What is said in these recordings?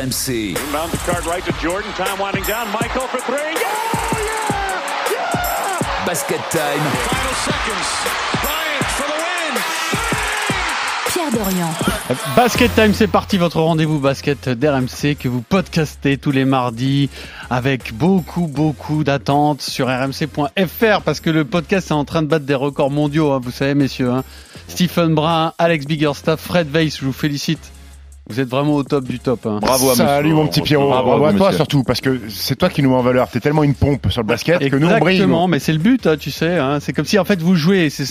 RMC. Inbound the card right to Jordan. Time winding down. Michael for three. Yeah! Yeah! Yeah! Basket time. Final seconds. Bryant for the win. Pierre Dorian. Basket Time, c'est parti, votre rendez-vous basket d'RMC que vous podcastez tous les mardis avec beaucoup, beaucoup d'attentes sur rmc.fr parce que le podcast est en train de battre des records mondiaux, hein, vous savez, messieurs. hein. Stephen Brun, Alex Biggerstaff, Fred Weiss, je vous félicite. Vous êtes vraiment au top du top. hein. Bravo à Salut monsieur. mon petit Pierrot, Bravo, bravo, à toi monsieur. surtout parce que c'est toi qui nous met en valeur. T'es tellement une pompe sur le basket que nous on brille. Exactement, mais c'est le but, hein, tu sais. hein. C'est comme si en fait vous jouez, c'est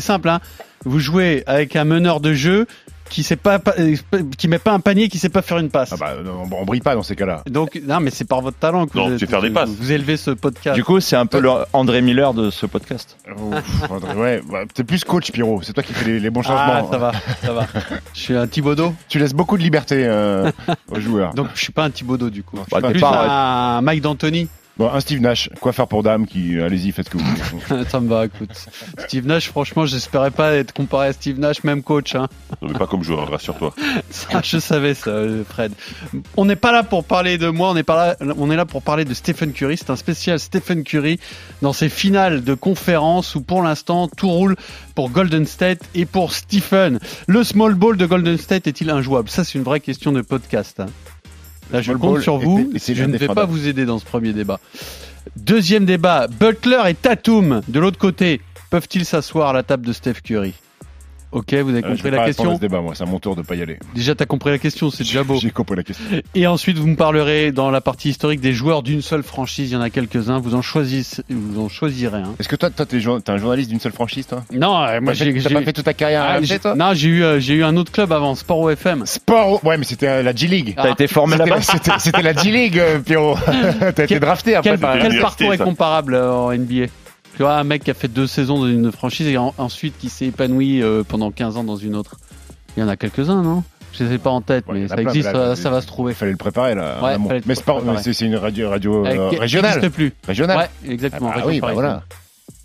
simple, hein. vous jouez avec un meneur de jeu qui sait pas, pas- euh, qui met pas un panier, qui sait pas faire une passe. Ah bah, on, on brille pas dans ces cas-là. Donc non, mais c'est par votre talent que Non, vous, tu sais faire des vous- passes. vous élevez ce podcast. Du coup, c'est un peu le André Miller de ce podcast. Ouf, André, ouais, bah, t'es plus coach Pierrot. C'est toi qui fais les, les bons ah, changements. ça va, ça va. Je suis un Thibaudot, Tu laisses beaucoup de liberté euh, aux joueurs. donc je suis pas un Thibaudot du coup. Non, Je bah, suis pas- un Mike D'Antoni. Bon, un Steve Nash, coiffeur pour dame, qui allez-y, faites ce que vous voulez. ça me va, écoute. Steve Nash, franchement, j'espérais pas être comparé à Steve Nash, même coach. Hein. Non, mais pas comme joueur, rassure-toi. Ça, je savais ça, euh, Fred. On n'est pas là pour parler de moi, on est, pas là, on est là pour parler de Stephen Curry. C'est un spécial Stephen Curry dans ses finales de conférence où pour l'instant tout roule pour Golden State et pour Stephen. Le small ball de Golden State est-il injouable? Ça, c'est une vraie question de podcast. hein. Là, je compte sur vous. Je ne vais pas vous aider dans ce premier débat. Deuxième débat Butler et Tatum de l'autre côté peuvent-ils s'asseoir à la table de Steph Curry? Ok, vous avez Euh, je compris vais la à question ce débat, moi. C'est à mon tour de pas y aller. Déjà, t'as compris la question, c'est déjà beau. J'ai compris la question. Et ensuite, vous me parlerez dans la partie historique des joueurs d'une seule franchise. Il y en a quelques-uns. Vous en choisissez, vous en choisirez un. Est-ce que toi, toi, t'es un journaliste d'une seule franchise, toi? Non, euh, moi j'ai, pas fait toute ta carrière à Ah, toi? non, j'ai eu, euh, j'ai eu un autre club avant, Sport OFM. Sport, ouais, mais c'était euh, la G-League. Ah. T'as été formé C'était là-bas la- C'était c'était la G-League, euh, Pierrot. T'as été drafté après Quel, par quel parcours est comparable euh, en NBA Tu vois, un mec qui a fait deux saisons dans une franchise et en- ensuite qui s'est épanoui euh, pendant 15 ans dans une autre. Il y en a quelques-uns, non? Je les ai pas en tête, Ouais, mais ça plein, existe, là, ça, ça va se trouver. Il fallait le préparer là. Ouais, mais c'est une radio, radio euh, Euh, régionale. n'existe plus. Régionale. Ouais, exactement. Ah oui, bah parisienne. voilà.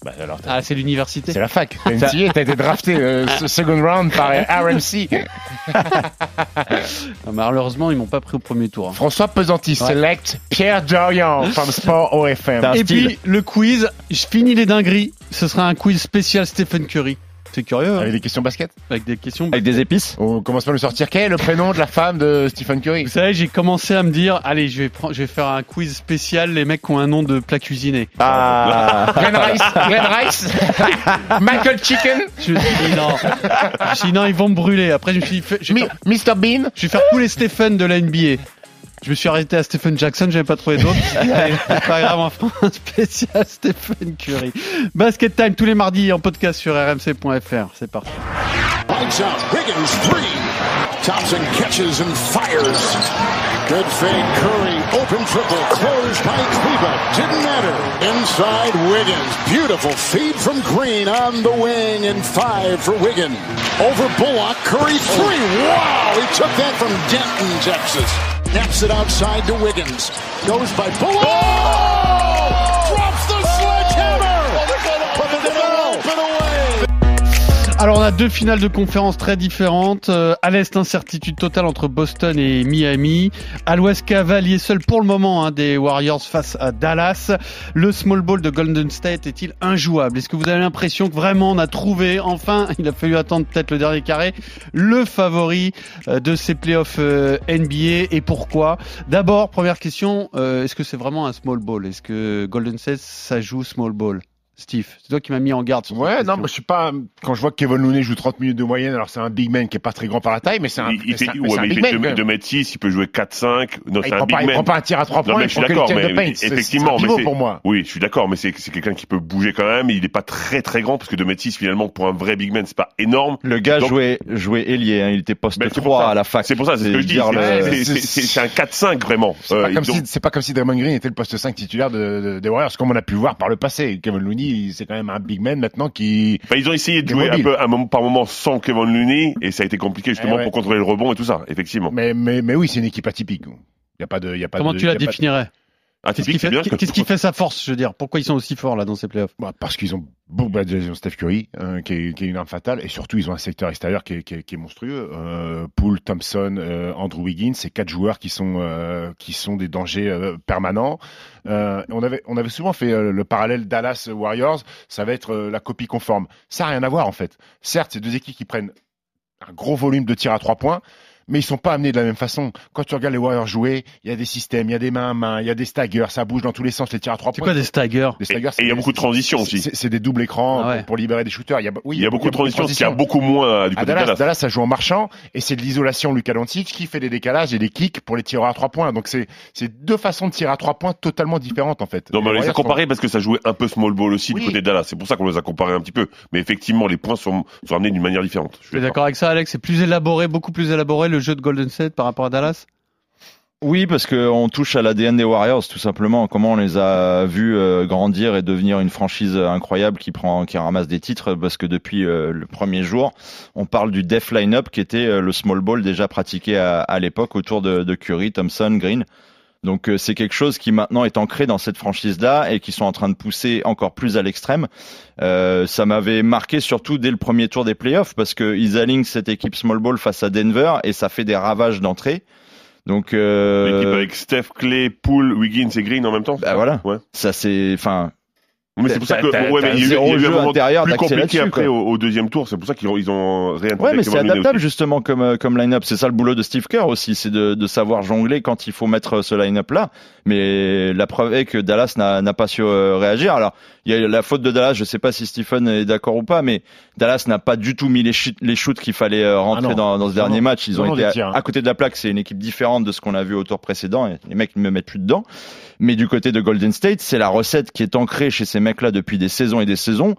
Bah, alors, Ah, c'est l'université. c'est la fac. T'as t'as été drafté euh, ce second round par RMC. Ah, Malheureusement, ils m'ont pas pris au premier tour. hein. François Pesanti select Pierre Dorian from Sport OFM. Et style. puis le quiz, je finis les dingueries. Ce sera un quiz spécial Stephen Curry. C'est curieux, hein Avec des questions basket. avec des questions. Avec des épices On commence par nous sortir. Quel est le prénom de la femme de Stephen Curry Vous savez, j'ai commencé à me dire, allez, je vais, prendre, je vais faire un quiz spécial. Les mecs qui ont un nom de plat cuisiné. Ah Glenn Rice, Glenn Rice, Michael Chicken, Je me suis dit non. Je me suis dit non, ils vont me brûler. Après, je me suis dit, je vais, Mi- faire, Mr Bean. je vais faire tous les Stephen de la NBA. Je me suis arrêté à Stephen Jackson, j'avais pas trouvé d'autres. C'est pas grave, on fera un spécial Stephen Curry. Basket Time tous les mardis en podcast sur rmc.fr. C'est parti. Lights out. Higgins three. Thompson catches and fires. Good fade. Curry open triple. Closed by Kleba. Didn't matter. Inside Wiggins. Beautiful feed from Green on the wing and five for Wiggins. Over Bullock. Curry three. Wow. He took that from Denton, Texas. Naps it outside to Wiggins. Goes by Bullock. Alors on a deux finales de conférence très différentes. Euh, à l'Est, incertitude totale entre Boston et Miami. À l'Ouest, cavalier seul pour le moment hein, des Warriors face à Dallas. Le small ball de Golden State est-il injouable? Est-ce que vous avez l'impression que vraiment on a trouvé, enfin, il a fallu attendre peut-être le dernier carré, le favori euh, de ces playoffs euh, NBA et pourquoi? D'abord, première question, euh, est-ce que c'est vraiment un small ball? Est-ce que Golden State, ça joue small ball? Steve, c'est toi qui m'as mis en garde sur Ouais, non, moi, je suis pas. Quand je vois que Kevin Looney joue 30 minutes de moyenne, alors c'est un big man qui est pas très grand par la taille, mais c'est un, Il, fait, un- ouais, mais il big fait man. 2 quand même. mètres 6, il peut jouer 4-5. Non, c'est un big pas, il man. prend pas un tir à 3 Non, points, mais il je suis d'accord, mais effectivement, mais pour moi. Oui, je suis d'accord, mais c'est c'est quelqu'un qui peut bouger quand même. Il est pas très très grand parce que 2 mètres 6 finalement pour un vrai big man c'est pas énorme. Le gars Donc- jouait, jouait ailier, hein, il était poste Ben, c'est pour 3 ça. à la fac. C'est pour ça, c'est ce que je dis. dire C'est- un 4-5 vraiment. C'est Euh, pas, comme donc- si, c'est pas comme si Draymond Green était le poste 5 titulaire de, de- des Warriors, comme on a pu le voir par le passé. Kevin Looney, c'est quand même un big man maintenant qui. Ils ont essayé de jouer un peu un moment par moment sans Kevin Looney et ça a été compliqué justement Eh ouais. pour contrôler le rebond et tout ça, effectivement. Mais, mais, mais oui, c'est une équipe atypique. Il y a pas de, il y a pas Comment de, tu la il y a pas de- définirais Qu'est-ce qui fait, sa force, je veux dire? Pourquoi ils sont aussi forts là dans ces playoffs? Bah, parce qu'ils ont beaucoup ont Steph Curry, hein, qui, est, qui est une arme fatale, et surtout ils ont un secteur extérieur qui est, qui est, qui est monstrueux. Euh, Poole, Thompson, euh, Andrew Wiggins, c'est quatre joueurs qui sont euh, qui sont des dangers euh, permanents. Euh, on avait on avait souvent fait euh, le parallèle Dallas Warriors, ça va être euh, la copie conforme. Ça n'a rien à voir en fait. Certes, c'est deux équipes qui prennent un gros volume de tirs à trois points. Mais ils sont pas amenés de la même façon. Quand tu regardes les Warriors jouer, il y a des systèmes, il y a des mains à main, il y a des staggers, ça bouge dans tous les sens, les tirs à trois C'est points. quoi des staggers Des Et staggers, et il y a c'est- beaucoup de transitions c'est- aussi. c'est- C'est des doubles écrans Ah ouais. pour, pour libérer des shooters. Il y a, oui, Il y a beaucoup de transitions, ce qu'il y a beaucoup moins euh, du À côté de Dallas, Dallas. Dallas, ça joue en marchant et c'est de l'isolation Luka Doncic qui fait des décalages et des kicks pour les tireurs à trois points. Donc c'est c'est deux façons de tirer à trois points totalement différentes en fait. Non, mais on Les a sont- comparés parce que ça jouait un peu small ball aussi Oui. du côté de Dallas. C'est pour ça qu'on les a comparés un petit peu. Mais effectivement, les points sont, sont amenés d'une manière différente. Je suis Tu es d'accord avec ça, Alex? C'est plus élaboré, beaucoup plus élaboré le jeu de Golden State par rapport à Dallas? Oui, parce qu'on touche à l'ADN des Warriors, tout simplement. Comment on les a vus euh, grandir et devenir une franchise incroyable qui ramasse des titres. Parce que depuis euh, le premier jour, on parle du def line-up qui était euh, le small ball déjà pratiqué à, à l'époque autour de, de Curry, Thompson, Green. Donc euh, c'est quelque chose qui maintenant est ancré dans cette franchise-là et qui sont en train de pousser encore plus à l'extrême. Euh, ça m'avait marqué surtout dès le premier tour des playoffs parce qu'ils alignent cette équipe small ball face à Denver et ça fait des ravages d'entrée. Donc euh, L'équipe avec Steph, Clay, Poole, Wiggins et Green en même temps. bah voilà. Ouais. Ça c'est, enfin, Mais c'est pour ça que ouais, mais il y a eu- zéro il y a eu jeu un intérieur plus compliqué après au, au deuxième tour. C'est pour ça qu'ils ont, ils ont réintégré Ouais, mais c'est adaptable aussi. justement comme euh, comme line-up. C'est ça le boulot de Steve Kerr aussi, c'est de, de savoir jongler quand il faut mettre ce line-up là. Mais la preuve est que Dallas n'a n'a pas su euh, réagir. Alors il y a la faute de Dallas. Je sais pas si Stephen est d'accord ou pas, mais Dallas n'a pas du tout mis les, shoots- les shoots qu'il fallait euh, rentrer Ah non. dans, dans ce Non, dernier non. match. Ils Non, ont non, été à, à côté de la plaque. C'est une équipe différente de ce qu'on a vu au tour précédent. Et les mecs ne me mettent plus dedans. Mais du côté de Golden State, c'est la recette qui est ancrée chez ces mecs-là depuis des saisons et des saisons.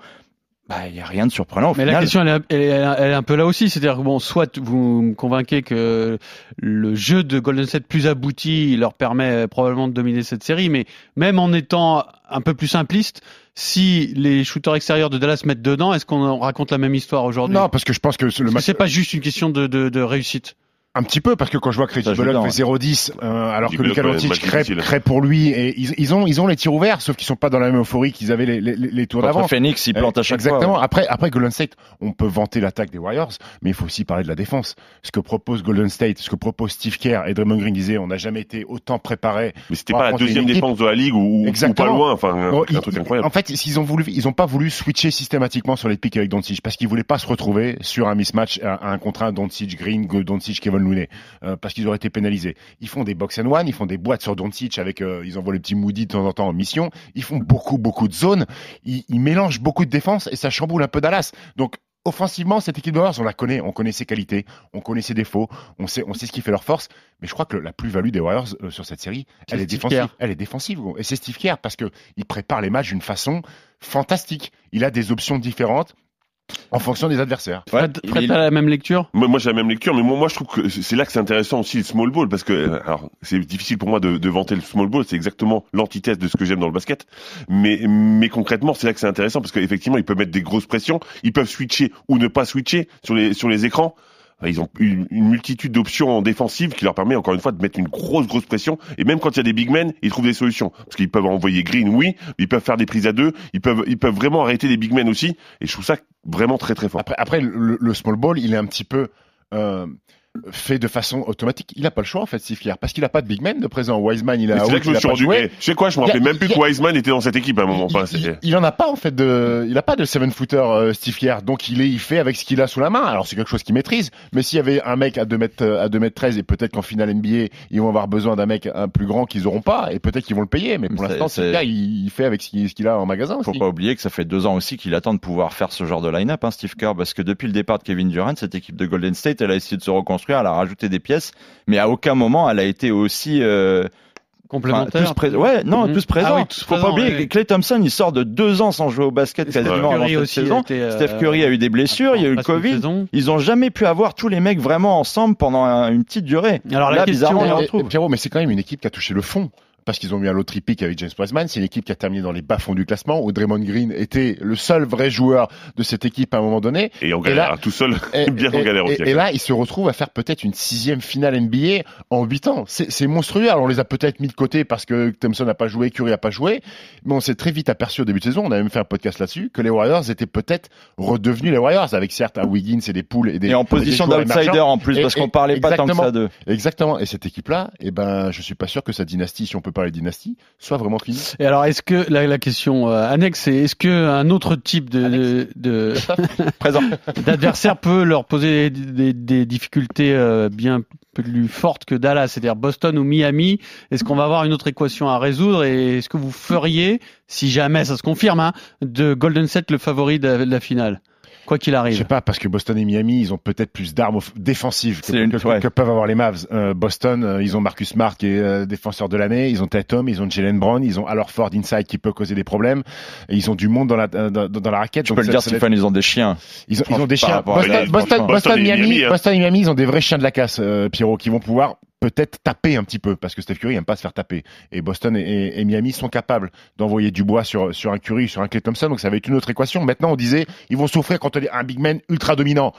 Bah, il y a rien de surprenant au Mais la question, elle est, elle est- elle est un peu là aussi. C'est-à-dire que bon, soit vous me convainquez que le jeu de Golden State plus abouti leur permet probablement de dominer cette série, mais même en étant un peu plus simpliste, si les shooters extérieurs de Dallas mettent dedans, est-ce qu'on raconte la même histoire aujourd'hui? Non, parce que je pense que le Parce que match c'est pas juste une question de, de, de réussite. Un petit peu parce que quand je vois que dedans, fait 0-10 euh, alors que ouais, Doncic crée, crée pour lui et ils, ils ont ils ont les tirs ouverts sauf qu'ils sont pas dans la même euphorie qu'ils avaient les, les, les tours d'avant. Phoenix, il plante à chaque Exactement. fois. Après, après Golden State, on peut vanter l'attaque des Warriors, mais il faut aussi parler de la défense. Ce que propose Golden State, ce que propose Steve Kerr et Draymond Green disaient, on n'a jamais été autant préparé. Mais c'était pas la deuxième défense de la ligue ou, ou- pas Exactement. loin. Enfin, un, Non, un ils- truc incroyable. En fait, s'ils ont voulu, ils ont pas voulu switcher systématiquement sur les pics avec Doncic parce qu'ils voulaient pas se retrouver sur un mismatch, un, un contre un Doncic Green, Doncic Kevin Looney, euh, parce qu'ils auraient été pénalisés. Ils font des box and one, ils font des boîtes sur Doncic avec, euh, ils envoient les petits Moody de temps en temps en mission. Ils font beaucoup, beaucoup de zones. Ils, ils mélangent beaucoup de défense et ça chamboule un peu Dallas. Donc Offensivement, cette équipe de Warriors, on la connaît, on connaît ses qualités, on connaît ses défauts, on sait, on sait ce qui fait leur force. Mais je crois que la plus-value des Warriors euh, sur cette série, elle est défensive. Elle est défensive, et c'est Steve Kerr parce que il prépare les matchs d'une façon fantastique. Il a des options différentes en fonction des adversaires. Ouais, Fred, t'as la même lecture? Moi, moi j'ai la même lecture, mais moi, moi je trouve que c'est là que c'est intéressant aussi le small ball parce que euh, alors c'est difficile pour moi de, de vanter le small ball, c'est exactement l'antithèse de ce que j'aime dans le basket. Mais mais concrètement, c'est là que c'est intéressant parce qu'effectivement ils peuvent mettre des grosses pressions, ils peuvent switcher ou ne pas switcher sur les sur les écrans. Ils ont une, multitude d'options en défensive qui leur permet encore une fois de mettre une grosse grosse pression. Et même quand il y a des big men, ils trouvent des solutions parce qu'ils peuvent envoyer Green, oui, ils peuvent faire des prises à deux, ils peuvent vraiment arrêter les big men aussi. Et je trouve ça vraiment très très fort. Après, le small ball, il est un petit peu euh, fait de façon automatique. Il n'a pas le choix en fait, Steve Kerr, parce qu'il n'a pas de big man de présent. Wiseman, il a C'est là que je il me a suis rendu. joué. Tu sais quoi, je me Il rappelais même plus il que a- Wiseman était dans cette équipe à un moment. il, il- il en a pas en fait de, il a pas de seven footer euh, Steve Kerr, donc il est, il fait avec ce qu'il a sous la main. Alors c'est quelque chose qu'il maîtrise, mais s'il y avait un mec à 2 mètres, à 2 mètres 13 et peut-être qu'en finale NBA ils vont avoir besoin d'un mec un plus grand qu'ils auront pas et peut-être qu'ils vont le payer, mais pour l'instant Kerr il, il fait avec ce qu'il ce qu'il a en magasin Faut aussi. pas oublier que ça fait deux ans aussi qu'il attend de pouvoir faire ce genre de line-up, hein, Steve Kerr, parce que depuis le départ de Kevin Durant, cette équipe de Golden State, elle a essayé de se reconstruire, elle a rajouté des pièces, mais à aucun moment elle a été aussi euh, Complémentaire tous pré- Ouais, non, Mhm. tous présents. Ah oui, tous Faut présents, pas oublier ouais. que Clay Thompson, il sort de deux ans sans jouer au basket Steph quasiment Curry avant cette saison. était, euh, Steph Curry a eu des blessures, il y a eu le Covid. Ils ont jamais pu avoir tous les mecs vraiment ensemble pendant un- une petite durée. Alors la Là, question, bizarrement, on les Et- et- retrouve. Pierrot, mais c'est quand même une équipe qui a touché le fond. Parce qu'ils ont mis un lot tripique avec James Wiseman. C'est une équipe qui a terminé dans les bas-fonds du classement, où Draymond Green était le seul vrai joueur de cette équipe à un moment donné. Et en galère, tout seul, Et, bien en et- galère aussi. et- et là, il se retrouve à faire peut-être une sixième finale NBA en huit ans. C'est monstrueux. Alors, on les a peut-être mis de côté parce que Thompson n'a pas joué, Curry n'a pas joué. Mais on s'est très vite aperçu au début de saison, on a même fait un podcast là-dessus, que les Warriors étaient peut-être redevenus les Warriors, avec certes un Wiggins et des poules et des Et en position d'outsider en plus, parce qu'on parlait pas tant que exactement. ça d'eux. Exactement. Et cette équipe-là, eh ben, je suis pas sûr que sa dynastie, si on peut parler dynastie, soit vraiment finie. Et alors, est-ce que la, la question euh, annexe, c'est est-ce que un autre type de, de, d'adversaire peut leur poser des, des- des difficultés euh, bien plus fortes que Dallas, c'est-à-dire Boston ou Miami? Est-ce qu'on va avoir une autre équation à résoudre? Et est-ce que vous feriez, si jamais ça se confirme, hein, de Golden State le favori de, de la finale, quoi qu'il Je sais arrive pas, parce que Boston et Miami, ils ont peut-être plus d'armes défensives que, une- que- ouais. que peuvent avoir les Mavs. Euh, Boston, euh, ils ont Marcus Smart qui est euh, défenseur de l'année, ils ont Tatum, ils ont Jalen Brown, ils ont alors Ford inside qui peut causer des problèmes, et ils ont du monde dans la euh, dans, dans la raquette. Tu donc peux le dire, Stephen, ils ont des chiens. Ils ont, ils ont des chiens. Boston, Boston, franchement, Boston, Boston et Miami, Miami, hein. Boston et Miami, ils ont des vrais chiens de la casse, euh, Pierrot, qui vont pouvoir peut-être taper un petit peu, parce que Steph Curry aime pas se faire taper. Et Boston et, et- et Miami sont capables d'envoyer du bois sur, sur un Curry, sur un Clay Thompson, donc ça va être une autre équation. Maintenant, on disait, ils vont souffrir quand on est un big man ultra dominant.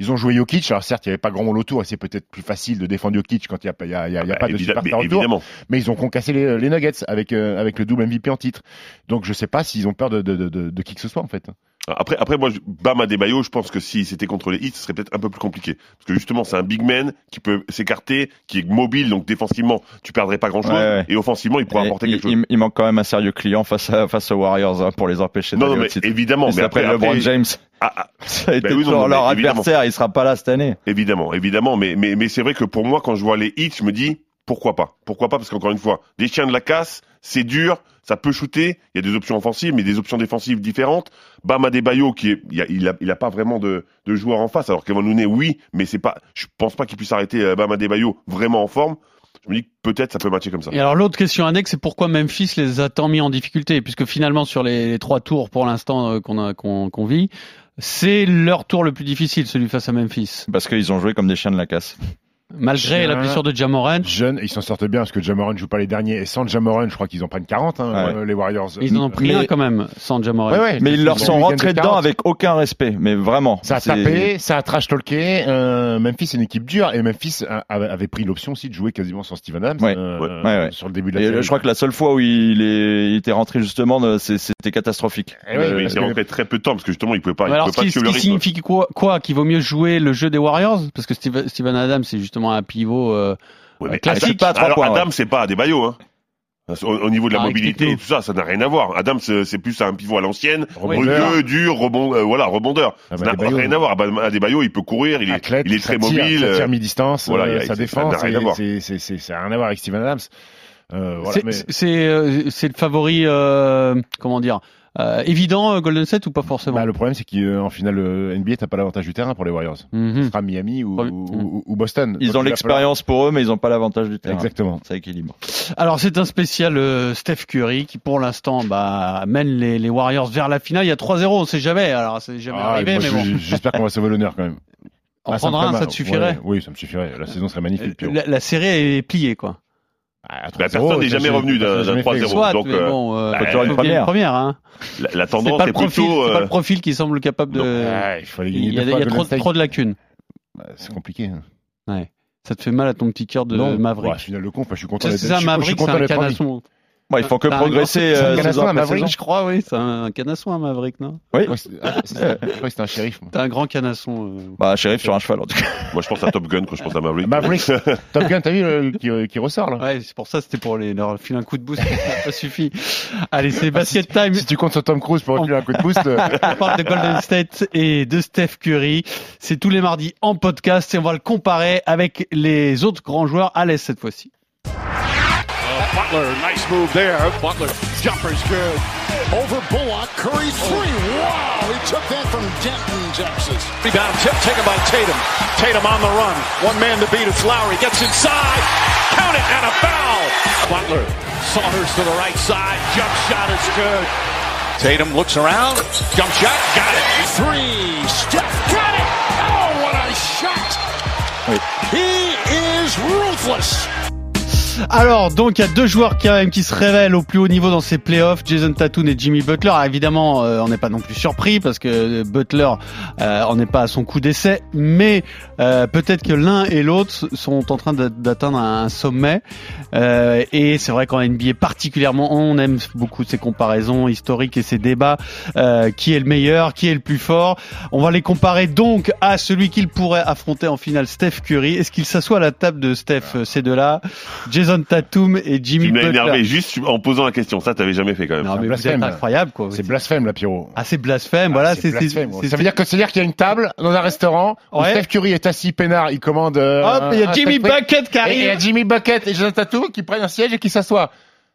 Ils ont joué Jokic, alors certes, il n'y avait pas grand monde autour, et c'est peut-être plus facile de défendre Jokic quand il n'y a, a, y a- Bah, pas de superstar autour évidemment. mais ils ont concassé les, les Nuggets avec euh, avec le double MVP en titre. Donc je sais pas s'ils ont peur de, de, de, de qui que ce soit en fait. Après, après, moi, Bam Adebayo, je pense que si c'était contre les Heat, ce serait peut-être un peu plus compliqué. Parce que justement, c'est un big man qui peut s'écarter, qui est mobile, donc défensivement, tu perdrais pas grand-chose. Ouais, ouais. Et offensivement, il pourrait apporter il, quelque chose. il- manque quand même un sérieux client face à face aux Warriors hein, pour les empêcher Non, d'aller non, au mais titre. évidemment. Et Mais après, après, LeBron après- James, Ah, ah, ça a été Bah oui, non, non, leur mais évidemment. adversaire, il sera pas là cette année. Évidemment, évidemment, mais mais mais c'est vrai que pour moi, quand je vois les hits, je me dis pourquoi pas, pourquoi pas, parce qu'encore une fois, des chiens de la casse, c'est dur, ça peut shooter, il y a des options offensives, mais des options défensives différentes. Bam Adebayo, qui est, il a, il a, il a pas vraiment de de joueur en face, alors Kevin Looney, oui, mais c'est pas, je pense pas qu'il puisse arrêter euh, Bam Adebayo vraiment en forme. Je me dis que peut-être ça peut matcher comme ça. Et alors l'autre question annexe, c'est pourquoi Memphis les a tant mis en difficulté, puisque finalement sur les, les trois tours pour l'instant euh, qu'on a qu'on qu'on vit, c'est leur tour le plus difficile, celui face à Memphis, Parce qu'ils ont joué comme des chiens de la casse. Malgré la blessure de Jamoran. Jeunes, ils s'en sortent bien parce que Jamoran joue pas les derniers et sans Jamoran, je crois qu'ils en prennent 40 hein, Ouais. euh, les Warriors. Ils en ont pris Mais- un quand même sans Jamoran. Ouais, ouais, Mais ils leur ont sont rentrés dedans 40. avec aucun respect, mais vraiment. Ça a tapé, ça a trash talké. Euh, Memphis c'est une équipe dure et Memphis a- avait avait pris l'option aussi de jouer quasiment sans Steven Adams Ouais. euh, Ouais. Ouais, ouais. sur le début de la Et série. je crois que la seule fois où il, est, il était rentré justement, euh, c'était catastrophique. Eh ouais, mais il que- rentré très peu de temps parce que justement il pouvait pas, Mais il alors, pouvait ce pas qui, ce signifie quoi, Qu'il vaut mieux jouer le jeu des Warriors? Parce que Steve- Steven Adams, c'est justement un pivot. euh, Ouais, mais classique, Adam- pas à trois alors points, Adam, c'est pas Adebayo, hein. Au, au niveau de la Ah, mobilité et tout ça, ça n'a rien à voir. Adam, c'est plus un pivot à l'ancienne, rugueux, dur, rebond, euh, voilà, rebondeur. Ah, ça n'a rien à voir. Bah, Adebayo, il peut courir, il est, athlète, il est ça très tire, mobile. ça euh, tire mi-distance, voilà, euh, il y a- sa ça défense, n'a rien à ça rien à voir avec Steven Adams. Euh, voilà, c'est mais- euh, le favori, euh, comment dire, euh, évident euh, Golden State ou pas forcément Bah, le problème, c'est qu'en finale euh, NBA, t'as pas l'avantage du terrain pour les Warriors. Ce Mhm. sera Miami ou, ou Boston. Ils Donc, ont l'expérience pour eux, mais ils n'ont pas l'avantage du terrain. Exactement. Ça équilibre. Alors c'est un spécial euh, Steph Curry qui pour l'instant bah, mène les, les Warriors vers la finale. Il y a 3-0, on sait jamais. Alors c'est jamais Ah, arrivé, mais bon. J'espère qu'on va sauver l'honneur quand même. En Ah, prendre me un, ça te suffirait Ouais, Oui, ça me suffirait. La saison serait magnifique. La série est pliée quoi. Ah, à Bah, 3-0, personne n'est ça, jamais j'ai- revenu d'un- personne n'a d'un jamais fait. 3-0. Soit, donc, mais euh, bon, euh, bah, toujours une première. première hein. La, la C'est tendance le est profil, plutôt. c'est pas euh, le profil qui semble capable de. Ouais, il il y a, il y a trop, trop de lacunes. Ouais, C'est compliqué. hein. Ça te fait mal à ton petit cœur de non, Maverick. Ouais, conf, moi, je suis content C'est d'être ça, je suis Maverick, c'est un canasson. Bon, ils font que C'est un progresser euh, c'est un saison après Maverick, saison. Je crois, oui, c'est un canasson, un Maverick, non? Oui. Ouais, c'est- ah, c'est ça. Je crois que c'était un shérif. T'es un grand canasson. euh. Bah, shérif sur un cheval en tout cas. Moi, je pense à Top Gun quand je pense à Maverick. Maverick, Top Gun, t'as vu le- qui, qui ressort là? Ouais, c'est pour ça, c'était pour les, leur filer un coup de boost, ça n'a pas suffi. Allez, c'est basket time. Si tu comptes sur Tom Cruise pour refiler un coup de boost, euh, On parle de Golden State et de Steph Curry. C'est tous les mardis en podcast et on va le comparer avec les autres grands joueurs à l'Est cette fois-ci. Butler, nice move there. Butler, jumper's good. Over Bullock, Curry three. Wow, he took that from Denton, Texas. Rebound tip taken by Tatum. Tatum on the run. One man to beat. It's Lowry. Gets inside. Count it and a foul. Butler saunters to the right side. Jump shot is good. Tatum looks around. Jump shot. Got it. Three, Steph got it. Oh, what a shot! Wait. He is ruthless. Alors, donc, il y a deux joueurs qui, quand même, qui se révèlent au plus haut niveau dans ces playoffs, Jason Tatum et Jimmy Butler. Alors, évidemment, euh, on n'est pas non plus surpris parce que Butler, euh, on n'est pas à son coup d'essai, mais euh, peut-être que l'un et l'autre sont en train d'atteindre un sommet. Euh, et c'est vrai qu'en NBA particulièrement, on aime beaucoup ces comparaisons historiques et ces débats. Euh, qui est le meilleur, qui est le plus fort On va les comparer donc à celui qu'il pourrait affronter en finale, Steph Curry. Est-ce qu'il s'assoit à la table de Steph, ces deux-là? Tatum et Jimmy tu Butler. énervé juste en posant la question. Ça, t'avais jamais fait quand même. Non, mais êtes incroyable, quoi. C'est blasphème, là, Pierrot. Ah, c'est blasphème, voilà. Ah, c'est blasphème. Ça veut dire que c'est-à-dire qu'il y a une table dans un restaurant où Steph Curry est assis peinard, il commande. Euh, Hop, il y a Jimmy Bucket qui arrive. Et il y a Jimmy Bucket et Jason Tatum qui prennent un siège et qui s'assoient.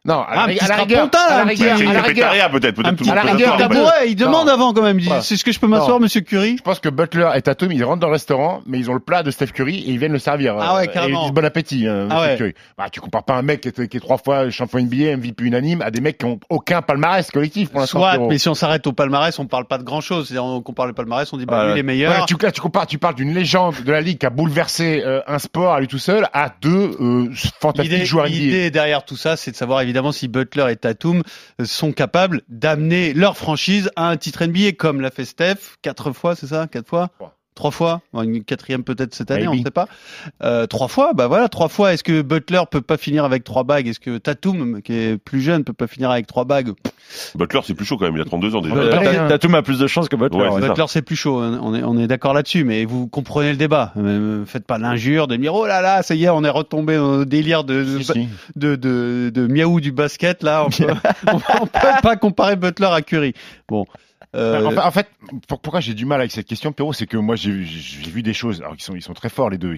Non, à, ah, la, à la rigueur, à la rigueur, à la rigueur, peut-être, peut-être tout à la rigueur, tabouret, il demande avant quand même. C'est ce que je peux m'asseoir, Monsieur Curry. Je pense que Butler et Tatum, ils rentrent dans le restaurant, mais ils ont le plat de Steph Curry et ils viennent le servir. Ah ouais, carrément. Et ils disent bon appétit, hein, ah ouais. Curry. Bah, tu compares pas un mec qui est, qui est trois fois champion NBA, MVP unanime, à des mecs qui ont aucun palmarès collectif pour l'instant. Soit, mais si on s'arrête au palmarès, on parle pas de grand chose. C'est-à-dire, on compare le palmarès, on dit bah, lui, il est meilleur. Voilà, tu, tu compares, tu parles d'une légende de la ligue qui a bouleversé euh, un sport à lui tout seul à deux euh, fantastiques joueurs NBA. L'idée derrière tout ça, c'est de savoir évidemment si Butler et Tatum sont capables d'amener leur franchise à un titre NBA comme l'a fait Steph quatre fois, c'est ça, quatre fois? Trois fois, une quatrième peut-être cette année, on ne sait pas. Euh, trois fois, bah voilà, trois fois. Est-ce que Butler peut pas finir avec trois bagues? Est-ce que Tatum, qui est plus jeune, peut pas finir avec trois bagues? Butler, c'est plus chaud quand même. Il a 32 ans déjà. Euh, Tatum a plus de chances que Butler. Butler, c'est plus chaud. Hein. On est, on est d'accord là-dessus, mais vous comprenez le débat. Euh, faites pas l'injure de dire oh là là, ça y est, on est retombé au délire de de, de, de, miaou du basket. Là, on peut, on peut pas comparer Butler à Curry. Bon. Euh... En, fait, pourquoi j'ai du mal avec cette question, Perrault, c'est que moi j'ai vu des choses. Alors ils sont, ils sont très forts les deux.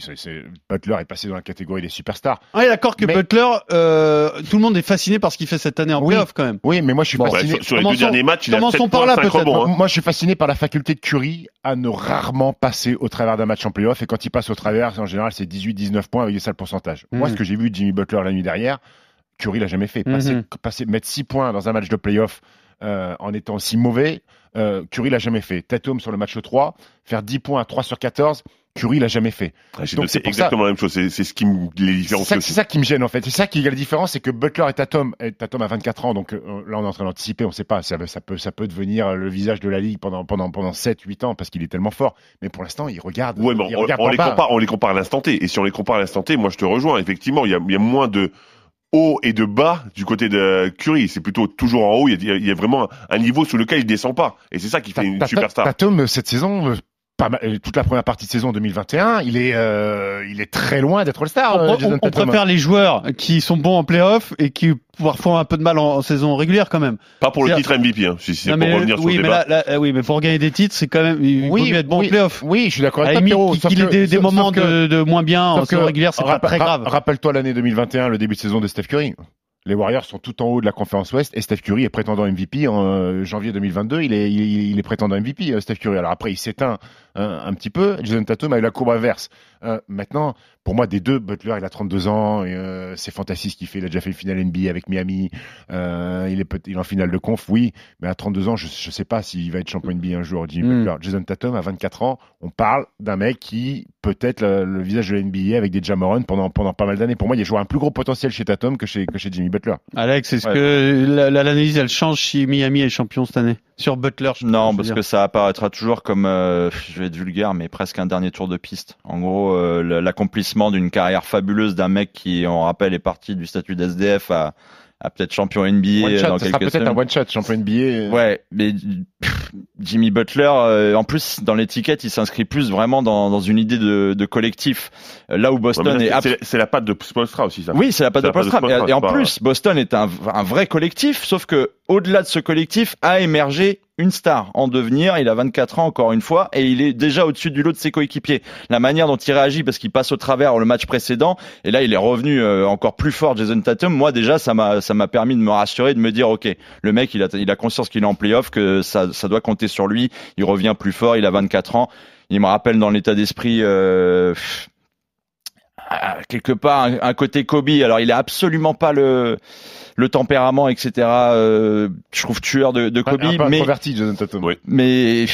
Butler est passé dans la catégorie des superstars. Ah, est d'accord que Butler, euh, tout le monde est fasciné par ce qu'il fait cette année en oui, playoff quand même. Oui, mais moi je suis fasciné. sur, les deux derniers matchs, il a 7 par là, rebonds, hein. Moi je suis fasciné par la faculté de Curry à ne rarement passer au travers d'un match en playoff. Et quand il passe au travers, en général, c'est 18-19 points avec des sales pourcentages. Moi, mm. ce que j'ai vu de Jimmy Butler la nuit dernière, Curry l'a jamais fait. Passer, mm-hmm. passer, mettre 6 points dans un match de playoff euh, en étant aussi mauvais, euh, Curry l'a jamais fait. Tatum sur le match 3, faire 10 points à 3 sur 14, Curry l'a jamais fait. c'est exactement la même chose. C'est ce qui me les. C'est ça qui me gêne en fait. C'est ça qui est la différence, c'est que Butler et Tatum, et Tatum a 24 ans, donc euh, là on est en train d'anticiper. On ne sait pas. Ça, ça, peut, ça peut devenir le visage de la ligue pendant pendant pendant 7, 8 ans parce qu'il est tellement fort. Mais pour l'instant, il regarde. Ouais, mais on, on les compare, on les compare à l'instant T. Et si on les compare à l'instant T, moi je te rejoins. Effectivement, il y a, il y a moins de haut et de bas du côté de Curry. C'est plutôt toujours en haut. Il y, a, il y a vraiment un niveau sous lequel il descend pas. Et c'est ça qui fait une superstar. Tatum, cette saison, euh, pas euh, toute la première partie de saison 2021, il est, euh, il est très loin d'être le star. On, on, on préfère les joueurs qui sont bons en playoff et qui parfois ont un peu de mal en, saison régulière quand même. Pas pour le titre MVP, hein, si c'est pour revenir oui, sur le débat. Là, là, oui, mais pour gagner des titres, c'est quand même il oui, faut être bon oui, en playoff. Oui, je suis d'accord avec toi. Qu'il ait des, des moments de, de, moins bien en saison régulière, c'est pas très grave. Rappelle-toi l'année 2021, le début de saison de Steph Curry les Warriors sont tout en haut de la conférence Ouest et Steph Curry est prétendant MVP en euh, janvier 2022. Il est, il, il est prétendant MVP, euh, Steph Curry. Alors après, il s'éteint un petit peu. Jason Tatum a eu la courbe inverse. Euh, maintenant, pour moi, des deux, Butler, il a 32 ans, et, euh, c'est fantastique ce qu'il fait. Il a déjà fait une finale NBA avec Miami. Euh, il, est il est en finale de conf, oui, mais à 32 ans, je ne sais pas s'il va être champion NBA un jour. Jimmy mm. Butler, Jason Tatum, à 24 ans, on parle d'un mec qui peut être le, visage de la NBA avec des Jamoran pendant, pendant pas mal d'années. Pour moi, il y a joué un plus gros potentiel chez Tatum que chez, que chez Jimmy Butler. Alex, est-ce que l'analyse, elle change si Miami est champion cette année? Sur Butler Non, parce que ça apparaîtra toujours comme, euh, je vais être vulgaire, mais presque un dernier tour de piste. En gros, euh, l'accomplissement d'une carrière fabuleuse d'un mec qui, on rappelle, est parti du statut d'SDF à, à peut-être champion NBA one shot, dans ça quelques peut-être un one shot champion NBA. Ouais, mais Jimmy Butler, euh, en plus dans l'étiquette, il s'inscrit plus vraiment dans, dans une idée de, de collectif. Euh, là où Boston ouais, est, c'est la patte de Spolstra aussi ça. Oui, c'est la patte de Spolstra. Et, et, en plus, Boston est un, un vrai collectif, sauf que au-delà de ce collectif a émergé une star en devenir. Il a 24 ans encore une fois et il est déjà au-dessus du lot de ses coéquipiers. La manière dont il réagit parce qu'il passe au travers le match précédent et là il est revenu euh, encore plus fort Jason Tatum. Moi déjà ça m'a ça m'a permis de me rassurer de me dire OK, le mec il a il a conscience qu'il est en playoff que ça ça doit compter sur lui. Il revient plus fort, il a 24 ans. Il me rappelle dans l'état d'esprit euh, quelque part un, côté Kobe. Alors il a absolument pas le le tempérament, etc. Euh, je trouve tueur de, de Kobe, un peu mais Oui. mais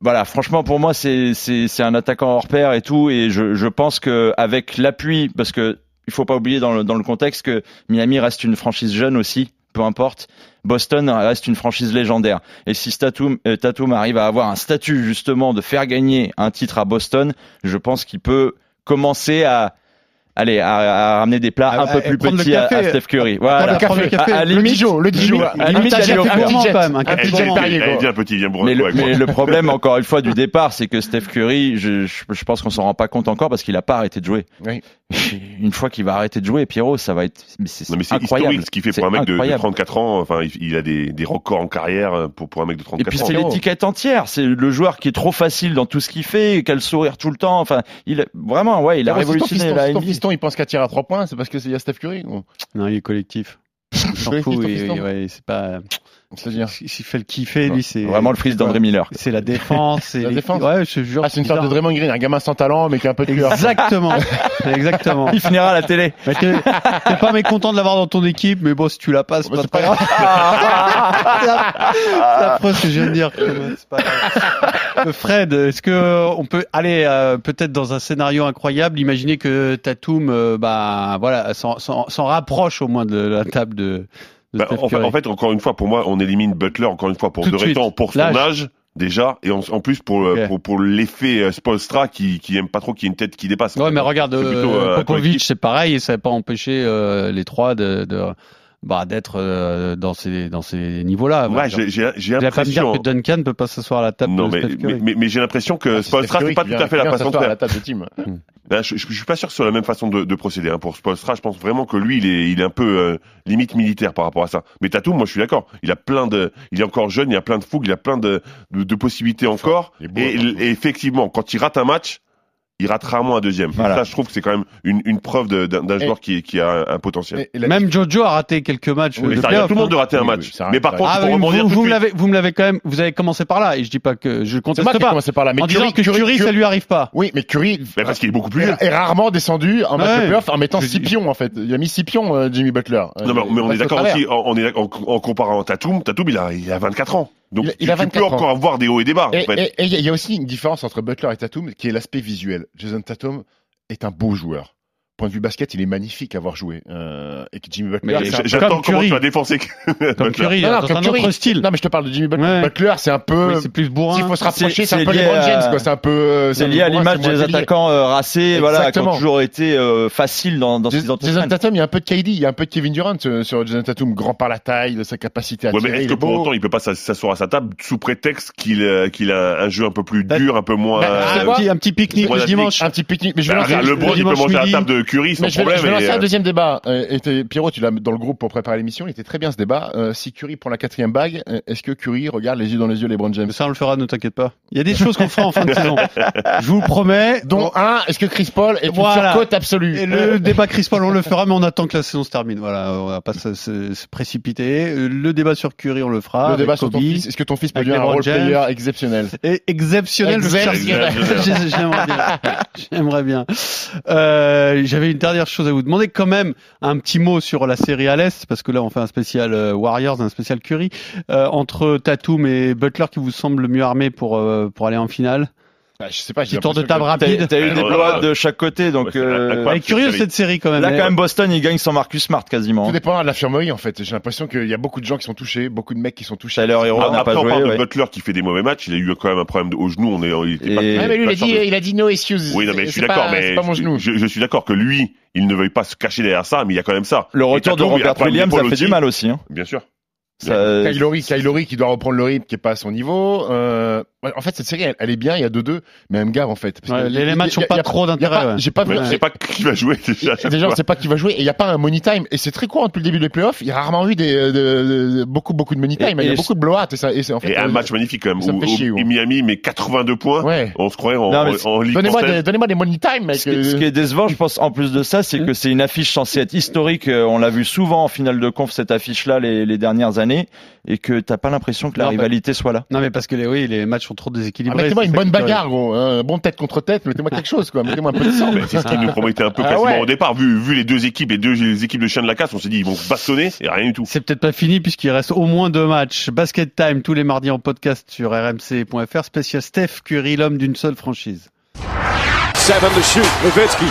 voilà, franchement pour moi c'est c'est c'est un attaquant hors pair et tout, et je je pense que avec l'appui, parce que il faut pas oublier dans le, dans le contexte que Miami reste une franchise jeune aussi, peu importe. Boston reste une franchise légendaire. Et si Tatum, euh, Tatum arrive à avoir un statut justement de faire gagner un titre à Boston, je pense qu'il peut commencer à allez, à, à ramener des plats Ah, un peu plus petits à, Steph Curry. Voilà. le café. café. À, à le Dijon, le Dijon. à limite, Un gourmand, quand même, un petit petit, Mais, le, mais le problème, encore une fois, du départ, c'est que Steph Curry, je, je, je pense qu'on s'en rend pas compte encore parce qu'il a pas arrêté de jouer. Oui. Une fois qu'il va arrêter de jouer, Pierrot, ça va être, mais c'est Non, mais c'est incroyable. historique ce qu'il fait C'est pour un mec de, de incroyable. 34 ans. Enfin, il, il a des, des records en carrière euh, pour, pour un mec de Et 34 puis ans. c'est Pierrot. l'étiquette entière. C'est le joueur qui est trop facile dans tout ce qu'il fait, qui a le sourire tout le temps. Enfin, il vraiment, ouais, il a révolutionné la NBA. Il pense qu'à tirer à 3 points, c'est parce qu'il y a Steph Curry. ou- Non, il est collectif. Il s'en fout. et- fiston. et ouais, c'est pas. C'est-à-dire. S'il fait le kiffer, lui, c'est. Vraiment le fils d'André Miller. C'est la défense. c'est La défense. Ouais, je jure. Ah, c'est une sorte de. Draymond Green, un gamin sans talent, mais qui a un peu de cœur. Exactement. Exactement. Il finira à la télé. T'es pas mécontent de l'avoir dans ton équipe, mais bon, si tu la passes, pas c'est pas grave. Que je viens de dire. Euh, Fred, est-ce que euh, on peut aller euh, peut-être dans un scénario incroyable, imaginer que Tatum, bah voilà, s'en rapproche au moins de la table de. Bah, en, fait, en fait, encore une fois, pour moi, on élimine Butler encore une fois pour Tout deux de pour son âge déjà, et en, en plus pour, euh, pour, pour l'effet euh, Spolstra qui, qui aime pas trop qu'il y ait une tête qui dépasse. Ouais, mais regarde, euh, plutôt, euh, Popovic, c'est pareil, et ça n'a pas empêché euh, les trois de, de bah, d'être euh, dans ces dans ces niveaux-là. Ouais, j'ai l'impression. que Duncan peut pas s'asseoir à la table Non, de mais, mais, mais, mais j'ai l'impression que Ah, Spolstra, c'est pas tout à fait la façon de à faire. la table de team. Ben, je, je, je suis pas sûr que ce soit la même façon de, de procéder. Hein. Pour Spolstra, je pense vraiment que lui, il est, il est un peu euh, limite militaire par rapport à ça. Mais Tatum, moi, je suis d'accord. Il a plein de, il est encore jeune, il a plein de fougue, il a plein de, de, de possibilités encore. Beau, Et, hein. et effectivement, quand il rate un match, il rate rarement un deuxième. Voilà. Ça, je trouve que c'est quand même une, une preuve d'un joueur qui, qui a un, un potentiel. Et- et la- Même Jojo a raté quelques matchs Mais de ça arrive tout le monde de hein. rater un Oui, match. oui, mais par contre, Ah oui, rebondir vous, vous me l'avez, vous me l'avez quand même, vous avez commencé par là, et je dis pas que je conteste pas, commencé par là. Mais en disant que Curry, ça lui arrive pas. Oui, mais Curry Ben, parce qu'il est beaucoup plus est, est rarement descendu en match Ouais. de playoff en mettant Je 6 dis- pions en fait. Il a mis 6 pions euh, Jimmy Butler. Non, mais, mais on est d'accord aussi, en, on est, en, en comparant Tatum, Tatum, il a, il a 24 ans. Donc, Il tu, il a tu peux 24 ans. encore avoir des hauts et des bas, Et en fait. il il y a aussi une différence entre Butler et Tatum qui est l'aspect visuel. Jason Tatum est un beau joueur. Point de vue basket, il est magnifique à avoir joué. Euh, et que Jimmy Butler, J'attends comment Curry. tu vas défoncer. Comme Butler. Curry, Non, non, dans comme un Curry. autre style. Non, mais je te parle de Jimmy Butler. Ouais. Butler, c'est un peu. Oui, c'est plus bourrin. S'il faut se rapprocher, C'est- un peu lié LeBron à- James, quoi. C'est un peu. euh, C'est un lié à l'image des attaquants euh, racés, voilà, qui ont toujours été euh, faciles dans, dans ce qu'ils Jason. Tatum, il y a un peu de KD, il y a un peu de Kevin Durant euh, sur Jason Tatum, grand par la taille, de sa capacité à Ouais, mais tirer. est-ce que pour autant il peut pas s'ass- s'asseoir à sa table sous prétexte qu'il euh, qu'il a un jeu un peu plus Bah, dur, un peu moins. bah, un, petit, pique-nique dimanche. Un petit pique-nique. Mais je vais bah, LeBron, il peut manger à la table de Curry sans mais je vais, problème. je vais lancer et, un euh, deuxième débat. Euh, et t'es- Pierrot, tu l'as dans le groupe pour préparer l'émission. Il était très bien ce débat. Euh, si Curry prend la quatrième bague, euh, est-ce que Curry regarde les yeux dans les yeux LeBron James? Ça, on le fera, ne t'inquiète pas. Il y a des choses qu'on fera en fin de saison. Je vous promets. Dont un, est-ce que Chris Paul est Voilà. une surcote absolue? Et le débat Chris Paul, on le fera, mais on attend que la saison se termine. Voilà, on va pas se, se- se précipiter. Euh, Le débat sur Curry, on le fera. Le débat sur ton fils. Est-ce que ton fils peut devenir un LeBron role James. player exceptionnel Et exceptionnel. J'aimerais bien. J'aimerais bien. Euh, J'avais une dernière chose à vous demander, quand même, un petit mot sur la série à l'est, parce que là, on fait un spécial euh, Warriors, un spécial Curry, euh, entre Tatum et Butler, qui vous semble le mieux armé pour euh, pour aller en finale? Bah, Je sais pas. j'ai Petit tour de table rapide. T'as eu des ouais, blowout ouais. de chaque côté, donc c'est euh. Elle est curieuse série. cette série quand même. là quand même Boston il gagne sans Marcus Smart quasiment. Tout dépend de l'infirmerie en fait. J'ai l'impression qu'il y a beaucoup de gens qui sont touchés, beaucoup de mecs qui sont touchés. Tyler Hero Ah, n'a Après, pas on joué. parle de ouais. Butler qui fait des mauvais matchs. Il a eu quand même un problème de- au genou. On est, il était pas- mais lui, il a dit, de- il a dit no excuses. Oui, non, mais je suis d'accord, mais C'est pas mon genou. je, suis d'accord que lui, il ne veuille pas se cacher derrière ça, mais il y a quand même ça. Le Et retour de Robert Williams a fait du mal aussi. Hein. Bien sûr. Kylori, Kylori qui doit reprendre le rythme qui est pas à son niveau. Euh, en fait, cette série, elle, elle est bien. Il y a 2-2, mais elle me gave en fait. Parce Ouais, que les- y matchs y a- ont pas y a- trop y d'intérêt, pas- ouais. J'ai pas je sais pas qui va jouer déjà. Déjà, on sait pas qui va jouer et il n'y a pas un money time et c'est très court depuis le début des playoffs. Il y a rarement eu des, de- de- de- beaucoup beaucoup de money time. Il y a beaucoup de blowouts et ça. Et c'est en fait. Et un euh, match magnifique quand même. où- chier, où ouais. Miami met 82 points. Ouais. On se croirait en, Non, en, c'est- en Ligue Donnez-moi des, donnez-moi des money time, mec. Ce qui, ce qui est décevant, je pense, en plus de ça, c'est que c'est une affiche censée être historique. Euh, On l'a vu souvent en finale de conf cette affiche-là les, les dernières années, et que t'as pas l'impression que la Non, bah- rivalité soit là. Non mais parce que les, oui, les matchs sont trop Ah, déséquilibrés. mettez-moi c'est une bonne bagarre, gros. Un bon tête contre tête. Mettez-moi quelque chose, quoi. Mettez-moi un peu de sang. C'est ce qui nous promettait un peu Ah ouais. au départ. Vu, vu les deux équipes, les deux les équipes de chien de la casse, on s'est dit ils vont se bastonner et rien du tout. C'est peut-être pas fini puisqu'il reste au moins deux matchs. Basket Time tous les mardis en podcast sur rmc.fr. Spécial Steph Curry, l'homme d'une seule franchise. Seven to shoot. Nowitzki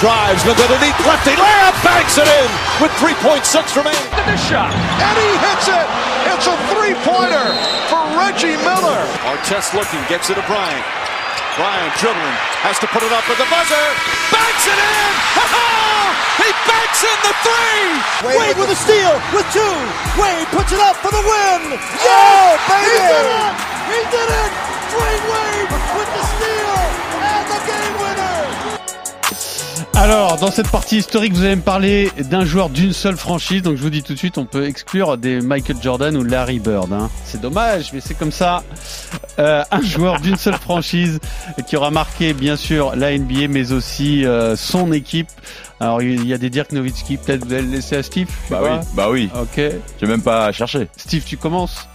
drives, look underneath, lefty layup, banks it in with 3.6 remaining. The shot, and he hits it. It's a three-pointer for Reggie Miller. Artest looking, gets it to Bryant. Bryant dribbling, has to put it up with the buzzer, banks it in. He banks in the three. Wade, Wade with, with a steal with two. Wade puts it up for the win. Yeah, baby! He did it! He did it! Dwayne Wade with the Alors, dans cette partie historique, vous allez me parler d'un joueur d'une seule franchise. Donc, je vous dis tout de suite, on peut exclure des Michael Jordan ou Larry Bird. Hein. C'est dommage, mais c'est comme ça. Euh, un joueur d'une seule franchise qui aura marqué, bien sûr, la NBA, mais aussi euh, son équipe. Alors, il y a des Dirk Nowitzki. Peut-être vous allez le laisser à Steve Bah oui, bah oui. Ok. J'ai même pas à chercher. Steve, tu commences?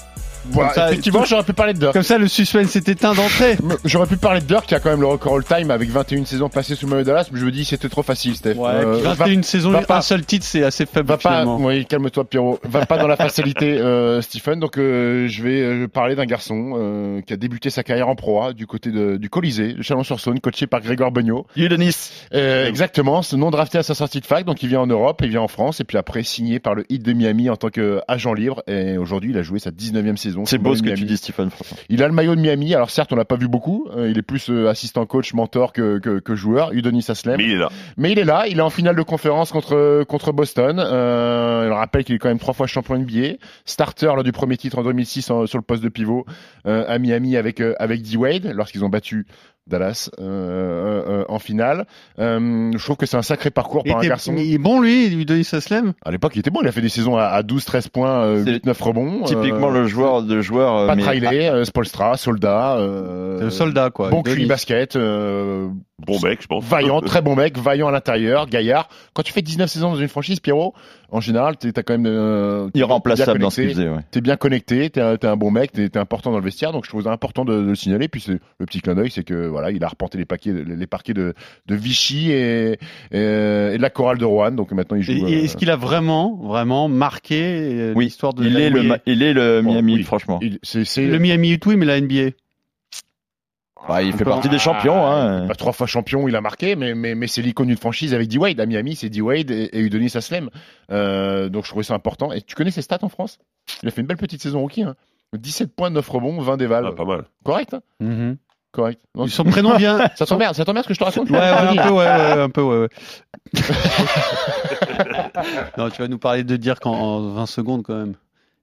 Voilà, ça, effectivement, j'aurais pu parler de Dirk. Comme ça, le suspense s'est éteint d'entrée. J'aurais pu parler de Dirk qui a quand même le record all-time avec 21 saisons passées sous le maillot de Dallas, mais je me dis c'était trop facile, Steph. Ouais, Euh, puis va- 21 saisons, va un pas- seul titre, c'est assez faible Va pas, oui, calme-toi Pierrot. Va pas dans la facilité, euh, Stephen. Donc euh, je vais euh, parler d'un garçon euh, qui a débuté sa carrière en Pro A du côté de, du Colisée, de Chalon-sur-Saône, coaché par Grégoire Beugnot. Udonis. Euh, exactement, ce non drafté à sa sortie de fac, donc il vient en Europe, il vient en France, et puis après signé par le Heat de Miami en tant qu'agent libre. Et aujourd'hui, il a joué sa 19e saison. C'est beau ce que tu dis, Stephen. Il a le maillot de Miami. Alors certes, on l'a pas vu beaucoup. euh, il est plus euh, assistant coach, mentor que, que, que joueur. Udonis Aslem. Mais il est là. Mais il est là, il est en finale de conférence contre contre Boston. Euh, on rappelle qu'il est quand même trois fois champion NBA, starter lors du premier titre en 2006 en- sur le poste de pivot euh, à Miami avec euh, avec D Wade lorsqu'ils ont battu Dallas euh, euh, euh, en finale. Euh, je trouve que c'est un sacré parcours par un garçon. il est bon lui, Udonis Aslem À l'époque, il était bon. Il a fait des saisons à, à 12, 13 points, euh, C'est 8, 9 rebonds. Typiquement euh, le joueur de joueur. euh, Pat mais- Riley, euh, Spolstra, Soldat. euh, le soldat quoi. Bon. QI basket, euh, Bon mec, je pense. vaillant, très bon mec, vaillant à l'intérieur, gaillard. Quand tu fais 19 saisons dans une franchise, Pierrot, en général, t'es- t'as quand même euh, t'es Irremplaçable bien dans ce qu'il connecté, faisait. Ouais. T'es bien connecté, t'es un, un bon mec, t'es t'es important dans le vestiaire, donc je trouve ça important de, de le signaler. Puis c'est- le petit clin d'œil, c'est que voilà, il a reporté les, paquets, les parquets de, de Vichy et, et, et de la chorale de Rouen, donc maintenant il joue. Et- euh, Est-ce qu'il a vraiment, vraiment marqué euh, Oui, l'histoire de Il la est le, NBA? il est le Bon, Miami, oui. franchement. il- c'est le Miami Heat, oui, mais la NBA. Bah, il fait peu- partie des champions. Ah, Hein. Pas trois fois champion, il a marqué, mais, mais, mais c'est l'icône d'une franchise avec D-Wade. À Miami, c'est D-Wade et, et Udonis Aslem. Euh, donc je trouvais ça important. Et tu connais ses stats en France? Il a fait une belle petite saison rookie. Hein. 17 points, 9 rebonds, 20 dévals. Ah, pas mal. Correct hein? Correct. Non, Son prénom vient. ça t'emmerde, ça t'emmerde ce que je te raconte? Ouais, ouais, un peu, ouais, ouais, un peu, ouais, ouais. non, tu vas nous parler de dire qu'en en 20 secondes quand même.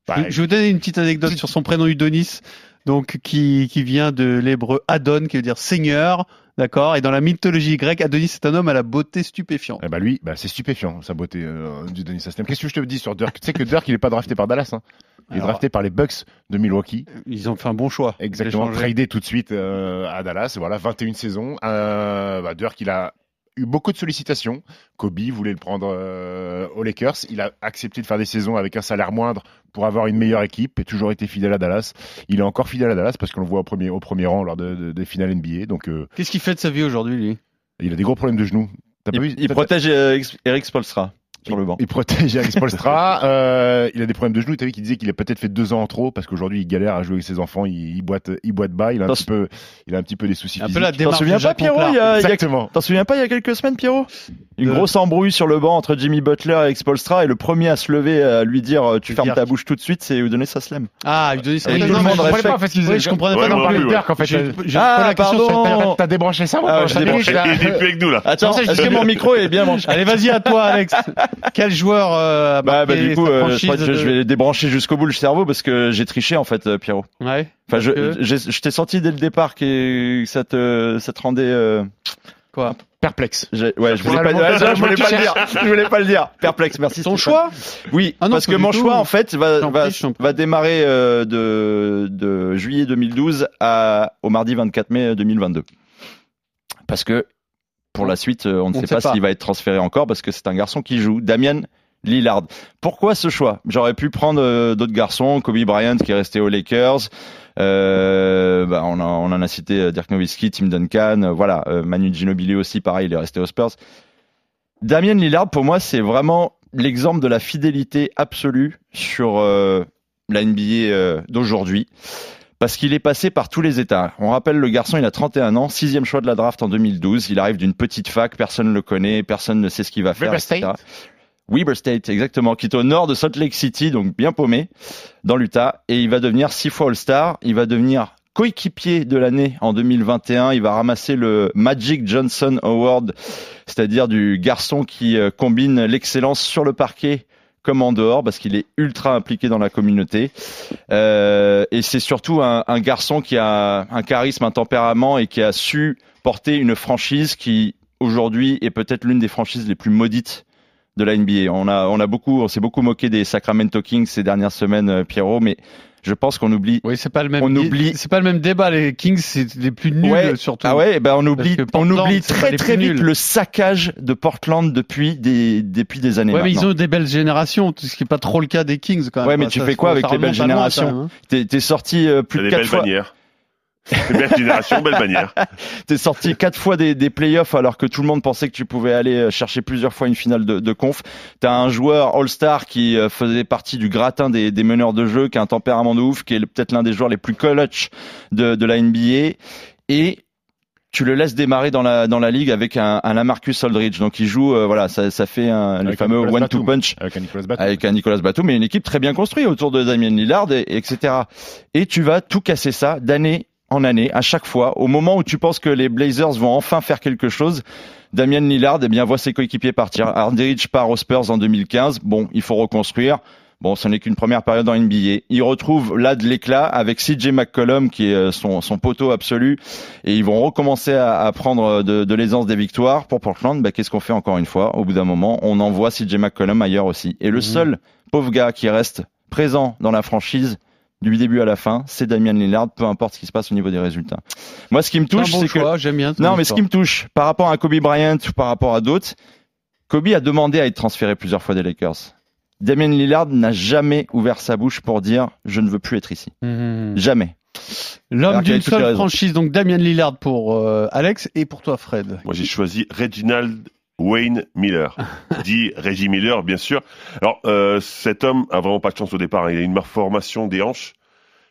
Bah, je, je vais vous donner une petite anecdote sur son prénom Udonis, donc qui, qui vient de l'hébreu Adon, qui veut dire seigneur, d'accord? Et dans la mythologie grecque, Adonis est un homme à la beauté stupéfiante. Eh bah lui, bah c'est stupéfiant sa beauté euh, du Denis Aslem. Qu'est-ce que je te dis sur Dirk? Tu sais que Dirk il est pas drafté par Dallas, hein. il est drafté par les Bucks de Milwaukee. Ils ont fait un bon choix. Exactement, tradé tout de suite euh, à Dallas. Voilà, 21 saisons. Euh, bah, Dirk, il a eu beaucoup de sollicitations. Kobe voulait le prendre euh, aux Lakers. Il a accepté de faire des saisons avec un salaire moindre pour avoir une meilleure équipe et toujours été fidèle à Dallas. Il est encore fidèle à Dallas parce qu'on le voit au premier, au premier rang lors de, de- des finales NBA. Donc, euh, Qu'est-ce qu'il fait de sa vie aujourd'hui, lui? il a des gros problèmes de genoux. T'as pas vu Il, protège euh, Eric Spolstra sur le banc. Il protège Eric Spolstra. euh, il a des problèmes de genoux. T'as vu qu'il disait qu'il a peut-être fait deux ans en trop parce qu'aujourd'hui il galère à jouer avec ses enfants. Il, il boite, il boite bas. Il a un Dans petit peu, il a un petit peu des soucis Un peu la démarche souviens pas, Pierrot, il y a- Exactement. T'en souviens pas il y a quelques semaines, Pierrot Une De- grosse embrouille sur le banc entre Jimmy Butler et Spolstra et le premier à se lever à lui dire euh, tu fermes ta bouche tout de suite, c'est Udonis Aslem. Ah, Udonis Et oui, tout le monde respecte. comprenais pas parce qu'il Oui, je comprenais Ouais, pas non non plus, plus. ouais. Dirk, en fait. Ah, pardon. T'as débranché ça, moi, Ah, là. Il est plus avec nous là. Attends, ça, est-ce que mon micro est bien branché Allez, vas-y à toi, Alex. Quel joueur euh, a Bah, bah du coup, euh, je franchise crois que je, de- je vais débrancher jusqu'au bout le cerveau parce que j'ai triché en fait, euh, Pierrot. Ouais. Enfin, je, que- je t'ai senti dès le départ que ça te, ça te rendait. euh, Quoi Perplexe. ouais, je voulais pas, ouais, je voulais pas le dire. Je voulais pas le dire. Perplexe, merci. Ton Stéphane. choix Oui, Ah non, parce que mon tout. choix en fait va, va, va démarrer euh, de, de juillet 2012 à, au mardi 24 mai 2022. Parce que pour la suite, euh, on ne On sait pas, s'il va être transféré encore parce que c'est un garçon qui joue. Damien Lillard. Pourquoi ce choix? J'aurais pu prendre euh, d'autres garçons, Kobe Bryant qui est resté aux Lakers. Euh, bah, on, a- on en a cité euh, Dirk Nowitzki, Tim Duncan, voilà, Manu Ginobili aussi, pareil, il est resté aux Spurs. Damien Lillard, pour moi, c'est vraiment l'exemple de la fidélité absolue sur la NBA d'aujourd'hui. Parce qu'il est passé par tous les états. On rappelle le garçon, il a 31 ans, sixième choix de la draft en 2012. Il arrive d'une petite fac, personne ne le connaît, personne ne sait ce qu'il va faire. Weber etc. State. Weber State, exactement, qui est au nord de Salt Lake City, donc bien paumé dans l'Utah, et il va devenir six fois All-Star. Il va devenir coéquipier de l'année en 2021. Il va ramasser le Magic Johnson Award, c'est-à-dire du garçon qui euh, combine l'excellence sur le parquet comme en dehors, parce qu'il est ultra impliqué dans la communauté. Euh, et c'est surtout un, un garçon qui a un charisme, un tempérament et qui a su porter une franchise qui aujourd'hui est peut-être l'une des franchises les plus maudites de la NBA. On a, on a beaucoup, on s'est beaucoup moqué des Sacramento Kings ces dernières semaines, euh, Pierrot, mais je pense qu'on oublie. Oui, c'est pas le même. On oublie- C'est pas le même débat. Les Kings, c'est les plus nuls Ouais. surtout. Ah ouais, eh ben on oublie, on oublie très très vite nuls. le saccage de Portland depuis des, depuis des années. Ouais, mais ils ont des belles générations, ce qui est pas trop le cas des Kings quand même. Ouais, mais quoi. tu Ça, fais quoi avec les belles générations hein. T'es, t'es sorti euh, plus de quatre belles fois. bannières. Belle génération, belle bannière. T'es sorti quatre fois des, des playoffs alors que tout le monde pensait que tu pouvais aller euh, chercher plusieurs fois une finale de, de conf. T'as un joueur All-Star qui euh, faisait partie du gratin des, des meneurs de jeu, qui a un tempérament de ouf, qui est peut-être l'un des joueurs les plus clutch de, de la NBA. Et tu le laisses démarrer dans la, dans la ligue avec un, un Lamarcus Aldridge. Donc il joue, euh, voilà, ça, ça fait un, le fameux one-two punch Avec un Nicolas Batum. avec un Nicolas Batum, mais une équipe très bien construite autour de Damien Lillard, et, et etc. Et tu vas tout casser ça d'année en année, à chaque fois, au moment où tu penses que les Blazers vont enfin faire quelque chose. Damien Lillard, eh bien, voit ses coéquipiers partir. Aldridge part aux Spurs en 2015. Bon, il faut reconstruire. Bon, ce n'est qu'une première période en NBA. Il retrouve là de l'éclat avec CJ McCollum qui est euh, son, son poteau absolu et ils vont recommencer à, à prendre de, de l'aisance des victoires. Pour Portland, bah, qu'est-ce qu'on fait encore une fois? Au bout d'un moment, on envoie CJ McCollum ailleurs aussi. Et le seul pauvre gars qui reste présent dans la franchise du début à la fin, c'est Damian Lillard, peu importe ce qui se passe au niveau des résultats. Moi, ce qui me C'est un touche, bon c'est que choix, j'aime bien. non, mais ce qui me touche, par rapport à Kobe Bryant ou par rapport à d'autres, Kobe a demandé à être transféré plusieurs fois des Lakers. Damien Lillard n'a jamais ouvert sa bouche pour dire je ne veux plus être ici. Mhm. Jamais. L'homme Alors qu'il y a d'une seule franchise, donc Damien Lillard pour euh, Alex et pour toi Fred. Moi, j'ai choisi Reginald Wayne Miller, dit Reggie Miller, bien sûr. Alors, euh, cet homme a vraiment pas de chance au départ. hein. Il a une malformation des hanches.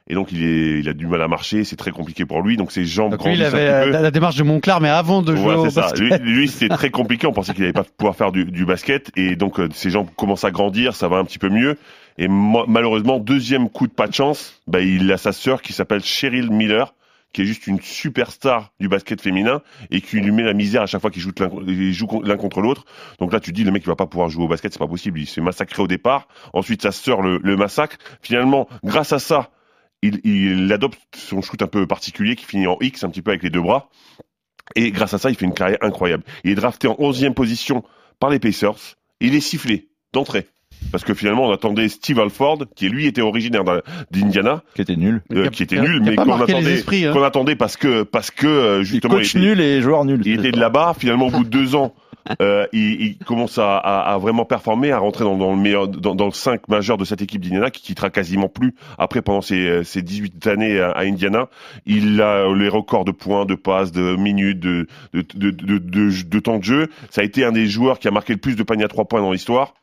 Et donc, il, est, il a du mal à marcher. C'est très compliqué pour lui. Donc, ses jambes Donc lui, il avait un euh, petit peu. la, démarche de Monclar, mais avant de jouer au c'est ça. basket. Lui, lui, c'était très compliqué. On pensait qu'il n'allait pas pouvoir faire du, du basket. Et donc, euh, ses jambes commencent à grandir. Ça va un petit peu mieux. Et malheureusement, deuxième coup de pas de chance, bah, il a sa sœur qui s'appelle Cheryl Miller, qui est juste une superstar du basket féminin et qui lui met la misère à chaque fois qu'ils jouent l'un contre l'autre. Donc là, tu dis, le mec, il va pas pouvoir jouer au basket, c'est pas possible. Il se fait massacrer au départ. Ensuite, sa sœur le, le massacre. Finalement, grâce à ça, il, il adopte son shoot un peu particulier qui finit en X, un petit peu avec les deux bras. Et grâce à ça, il fait une carrière incroyable. Il est drafté en 11e position par les Pacers. Il est sifflé d'entrée. Parce que finalement, on attendait Steve Alford, qui lui était originaire d'Indiana, Qui était nul. euh, Qui était nul, mais qu'on attendait, esprits, hein. qu'on attendait parce que parce que euh, justement, coach il était, nul et joueur nul. il était de là-bas. Finalement, au bout de deux ans, euh, il, il commence à, à- à vraiment performer, à rentrer dans, dans le meilleur, dans, dans le 5 majeur de cette équipe d'Indiana, qui quittera quasiment plus après pendant ses, ses 18 années à, à Indiana. Il a les records de points, de passes, de minutes, de, de, de, de, de- de temps de jeu. Ça a été un des joueurs qui a marqué le plus de paniers à trois points dans l'histoire.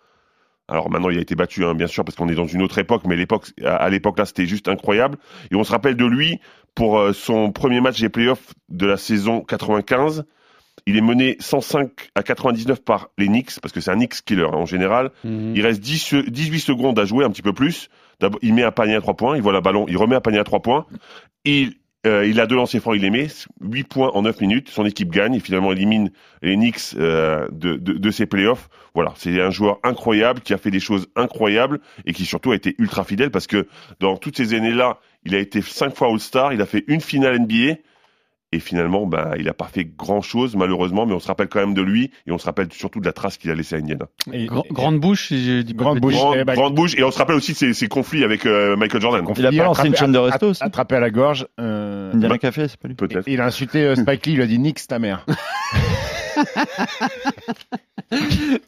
Alors maintenant, il a été battu, hein, bien sûr, parce qu'on est dans une autre époque, mais l'époque, à, l'époque là, c'était juste incroyable. Et on se rappelle de lui pour euh, son premier match des playoffs de la saison 95. Il est mené 105 à 99 par les Knicks, parce que c'est un Knicks killer hein, en général. Mhm. Il reste 10 se- 18 secondes à jouer, un petit peu plus. D'abord, il met un panier à 3 points, il voit la ballon, il remet un panier à 3 points. Il, euh, il a deux lancers francs, il les met, 8 points en 9 minutes. Son équipe gagne et finalement élimine les Knicks euh, de, de, de ses playoffs. Voilà, c'est un joueur incroyable qui a fait des choses incroyables et qui surtout a été ultra fidèle parce que dans toutes ces années-là, il a été 5 fois All-Star, il a fait une finale NBA. Et finalement, bah, il n'a pas fait grand-chose, malheureusement, mais on se rappelle quand même de lui, et on se rappelle surtout de la trace qu'il a laissée à Indiana. Et- Gra- et- grande bouche, si je dis pas Grande de bouche. Grande, eh ben, grande bouche, et on se rappelle aussi de ses, ses conflits avec euh, Michael Jordan. Il a pas lancé une chaîne de resto attrapé- aussi Attrapé à la gorge. euh, Indiana Café, c'est pas lui. Peut-être. il a insulté euh, Spike Lee, il a dit Nix ta mère.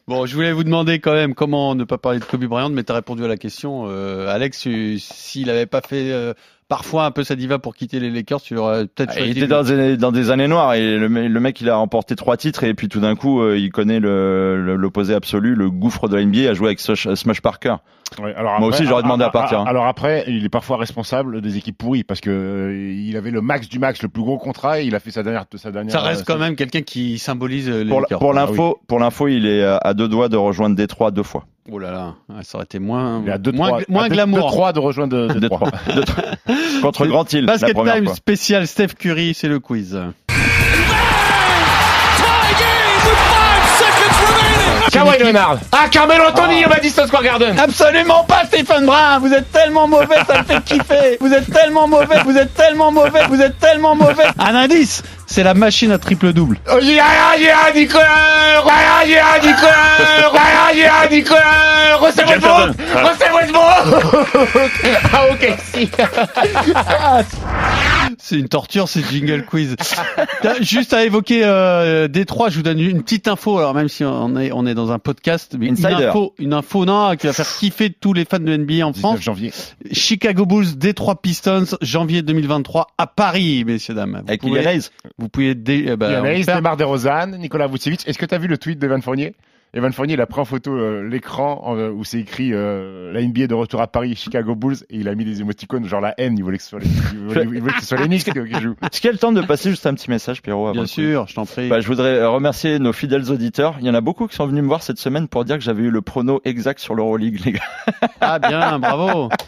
Bon, je voulais vous demander quand même comment ne pas parler de Kobe Bryant, mais tu as répondu à la question. Euh, Alex, s'il avait pas fait euh, parfois un peu sa diva pour quitter les Lakers, tu aurais peut-être Ah, Il était dans des, dans des années noires et le, me- le mec il a remporté trois titres et puis tout d'un coup euh, il connaît le- le- l'opposé absolu, le gouffre de la NBA, a joué avec Smush, Smush Parker. Ouais, alors Moi aussi, j'aurais demandé à partir, hein. Alors après, il est parfois responsable des équipes pourries parce que euh, il avait le max du max, le plus gros contrat et il a fait sa dernière, sa dernière. Ça reste euh, quand même quelqu'un qui symbolise euh, les Pour, la- Lakers. pour l'info, pour l'info, il est à à deux doigts de rejoindre Détroit deux fois. Oh là là, ça aurait été moins, à deux, moins, trois, moins à deux- glamour. de rejoindre de, de Détroit. trois. Détroit. Contre Grand Hill, Basket Time fois. spécial Steph Curry, c'est le quiz. Kawhi Leonard. Ah, Carmelo Anthony au Madison Square Garden. Absolument pas, Stephen Brun. Vous êtes tellement mauvais, ça me fait kiffer. Vous êtes tellement mauvais, vous êtes tellement mauvais, vous êtes tellement mauvais. Un indice, c'est la machine à triple double. Oh. Russell Westbrook. Russell Westbrook. Ah, ok, si. C'est une torture, c'est jingle quiz. Juste à évoquer euh, Détroit, je vous donne une petite info. Alors même si on est on est dans un podcast, mais une info, une info non qui va faire kiffer tous les fans de NBA en 19 France. janvier. Chicago Bulls, Détroit Pistons, janvier 2023 à Paris, messieurs dames. Vous Avec pouvez, vous pouvez dé- euh, bah, Demar DeRozan, Nicolas Vucevic. Est-ce que tu as vu le tweet d'Evan Fournier? Evan Fournier, il a pris en photo euh, l'écran euh, où c'est écrit euh, la NBA de retour à Paris, Chicago Bulls, et il a mis des émoticônes genre la haine. Il voulait que ce soit les, il voulait, il voulait que ce soit les Knicks qui jouent. Est-ce qu'il y a le temps de passer juste un petit message, Pierrot avant Bien sûr, je t'en prie. Bah, je voudrais remercier nos fidèles auditeurs. Il y en a beaucoup qui sont venus me voir cette semaine pour dire que j'avais eu le prono exact sur l'Euroleague, les gars. Ah bien, bravo.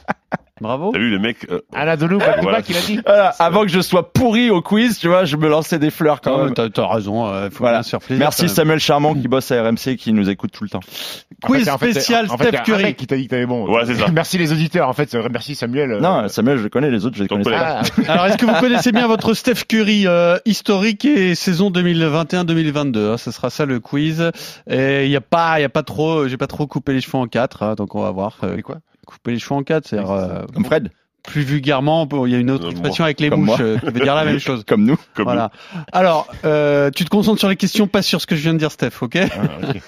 Bravo. T'as vu le mec euh, back to Voilà. back, il a dit. Voilà, avant que je sois pourri au quiz, tu vois, je me lançais des fleurs quand même. T'as t'as raison, euh, faut Voilà. bien se faire plaisir. Merci. Samuel Charmant qui bosse à RMC qui nous écoute tout le temps. Quiz En fait, spécial en fait, Steph un Curry. mec qui t'a dit que t'avais bon. Ouais, c'est ça. Merci les auditeurs. En fait, vrai, merci Samuel. euh, Non, Samuel, je le connais, les autres, je les connais ah, Alors, est-ce que vous connaissez bien votre Steph Curry euh, historique et saison 2021-2022 hein, Ce sera ça le quiz. Et il y a pas, il y a pas trop, j'ai pas trop coupé les cheveux en quatre, hein, donc on va voir. euh, Mais quoi? Couper les cheveux en quatre, c'est euh, Comme Fred, plus vulgairement. Il y a une autre Euh, expression avec les comme bouches moi. euh, qui veut dire la même chose. comme nous. comme Voilà. Alors, euh, tu te concentres sur les questions, pas sur ce que je viens de dire, Steph, ok ah, ok.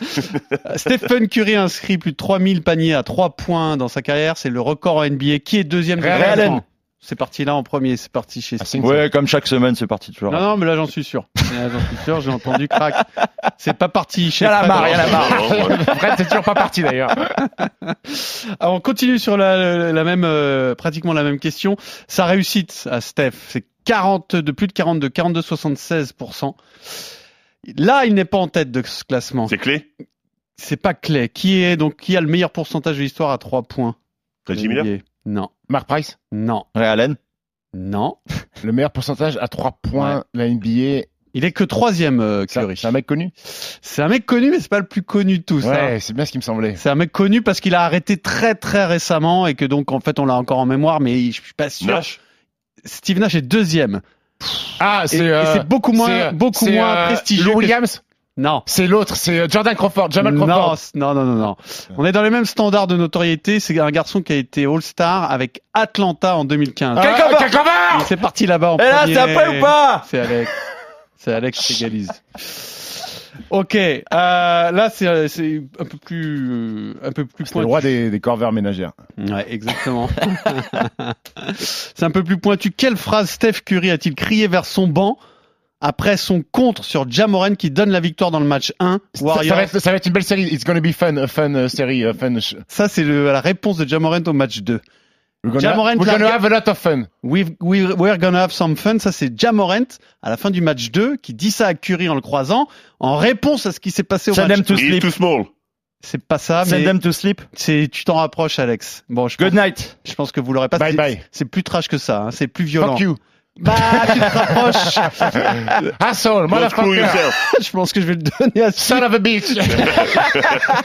Stephen Curry a inscrit plus de 3000 paniers à 3 points dans sa carrière. C'est le record en NBA. Qui est deuxième Ray Allen. C'est parti là en premier. C'est parti chez Ah, Ouais, comme chaque semaine, c'est parti toujours. Non, non, mais là, j'en suis sûr. J'en suis sûr, j'ai entendu crack. C'est pas parti chez Y en a Fred. marre, y en a marre. Non, ouais. Fred, c'est toujours pas parti d'ailleurs. Alors, on continue sur la, la même, euh, pratiquement la même question. Sa réussite à Steph, c'est 40, de plus de 42, 42, 76%. Là, il n'est pas en tête de ce classement. C'est clé? C'est pas Clay. Qui est, donc, qui a le meilleur pourcentage de l'histoire à 3 points? Reggie Miller? Non. Mark Price, Non. Ray Allen, Non. le meilleur pourcentage à 3 points de la NBA. Il est que troisième, euh, C'est un- Curry. c'est un mec connu? C'est un mec connu, mais c'est pas le plus connu de tous. hein. Ouais, c'est bien ce qui me semblait. C'est un mec connu parce qu'il a arrêté très très récemment et que donc en fait on l'a encore en mémoire, mais je suis pas sûr. Nash Steve Nash est deuxième. Ah, Et, c'est et euh, c'est beaucoup moins c'est, euh, beaucoup c'est, moins euh, prestigieux. Lou que- Williams? Non. C'est l'autre, c'est euh, Jordan Crawford, Jamal Crawford. non, non, non, non. On est dans les mêmes standards de notoriété. C'est un garçon qui a été All-Star avec Atlanta en 2015. Ah, C'est parti là-bas en Et là, premier. c'est après ou pas C'est Alex. C'est Alex qui égalise. Ok, euh, là c'est euh, c'est un peu plus euh, un peu plus C'est le roi des, des corvères ménagères. Ouais, exactement. c'est un peu plus pointu. Quelle phrase Steph Curry a-t-il crié vers son banc après son contre sur Jamoran qui donne la victoire dans le match 1 Ça, va être, ça va être une belle série. It's gonna be fun, a fun uh, série, a fun. Ça, c'est la réponse de Jamorant au match 2. We're gonna, Jamorant we're gonna have a lot of fun. We've, we, we're gonna have some fun. Ça, c'est Jamorant à la fin du match 2 qui dit ça à Curry en le croisant en réponse à ce qui s'est passé au Send match them to He's sleep. too small. C'est pas ça, Send mais them to sleep. c'est, tu t'en rapproches, Alex. Bon, je Good pense, night. je pense que vous l'aurez pas. Bye C'est- bye. C'est plus trash que ça. hein. C'est plus violent. Fuck you. Bah, tu te rapproches. Asshole, screw motherfucker. je pense que je vais le donner à Son of a bitch.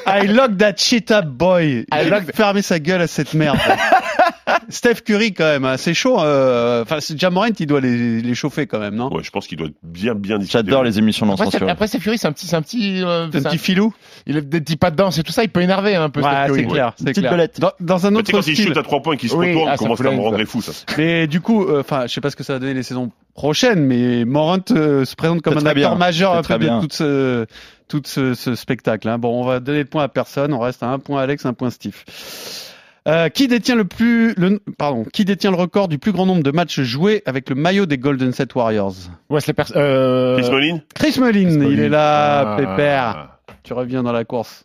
I lock that shit up, boy. I lock fermé sa gueule à cette merde. Steph Curry, quand même, hein, c'est chaud. euh, Enfin, c'est Jamorant, il doit les, les chauffer quand même, non? Ouais, je pense qu'il doit être bien, bien. J'adore les émissions non Après, c'est- censurées. après, c'est Fury, c'est un petit, c'est un petit, euh, C'est un c'est petit filou il a des petits pas de danse et tout ça, il peut énerver un peu. Ouais, Steph c'est Curry. clair, c'est Petite clair. belette. Dans, dans un Mais tu sais, autre quand il style. shoot à trois points et qu'il se Oui, retourne, ah, ça commence à me rendre fou, ça? Mais du coup, euh, enfin, je sais pas ce que ça va donner les saisons prochaines, mais Morant euh, se présente comme C'est un acteur bien, majeur c'est un très peu de bien. tout ce, tout ce, ce spectacle. hein. Bon, on va donner le point à personne. On reste à un point Alex, un point Steve. Euh, qui détient le plus, le, pardon, qui détient le record du plus grand nombre de matchs joués avec le maillot des Golden State Warriors? Wesley Pers- euh... Chris Mullin, Chris Mullin, il est là, Ah. pépère. Tu reviens dans la course.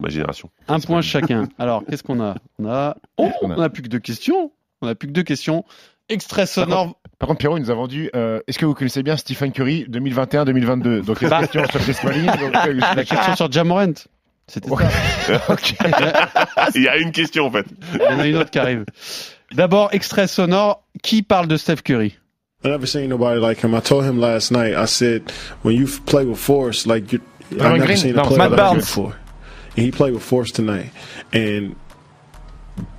ma génération. Un point chacun. Alors, qu'est-ce qu'on a? On a, oh, qu'on a on a plus que deux questions. On a plus que deux questions. Extrait sonore. Par contre, Pierrot, il nous a vendu. euh, Est-ce que vous connaissez bien Stephen Curry 2021-2022 Donc, la question sur Chris Mullin. donc, euh, La question sur Jamorant. C'était Ouais. ça. ok. Il y a une question en fait. Il y en a une autre qui arrive. D'abord, extrait sonore. Qui parle de Steph Curry I never seen nobody like him. I told him last night. I said, when you play with force, like you, I've never Green? seen No, a player like him before. And he played with force tonight. And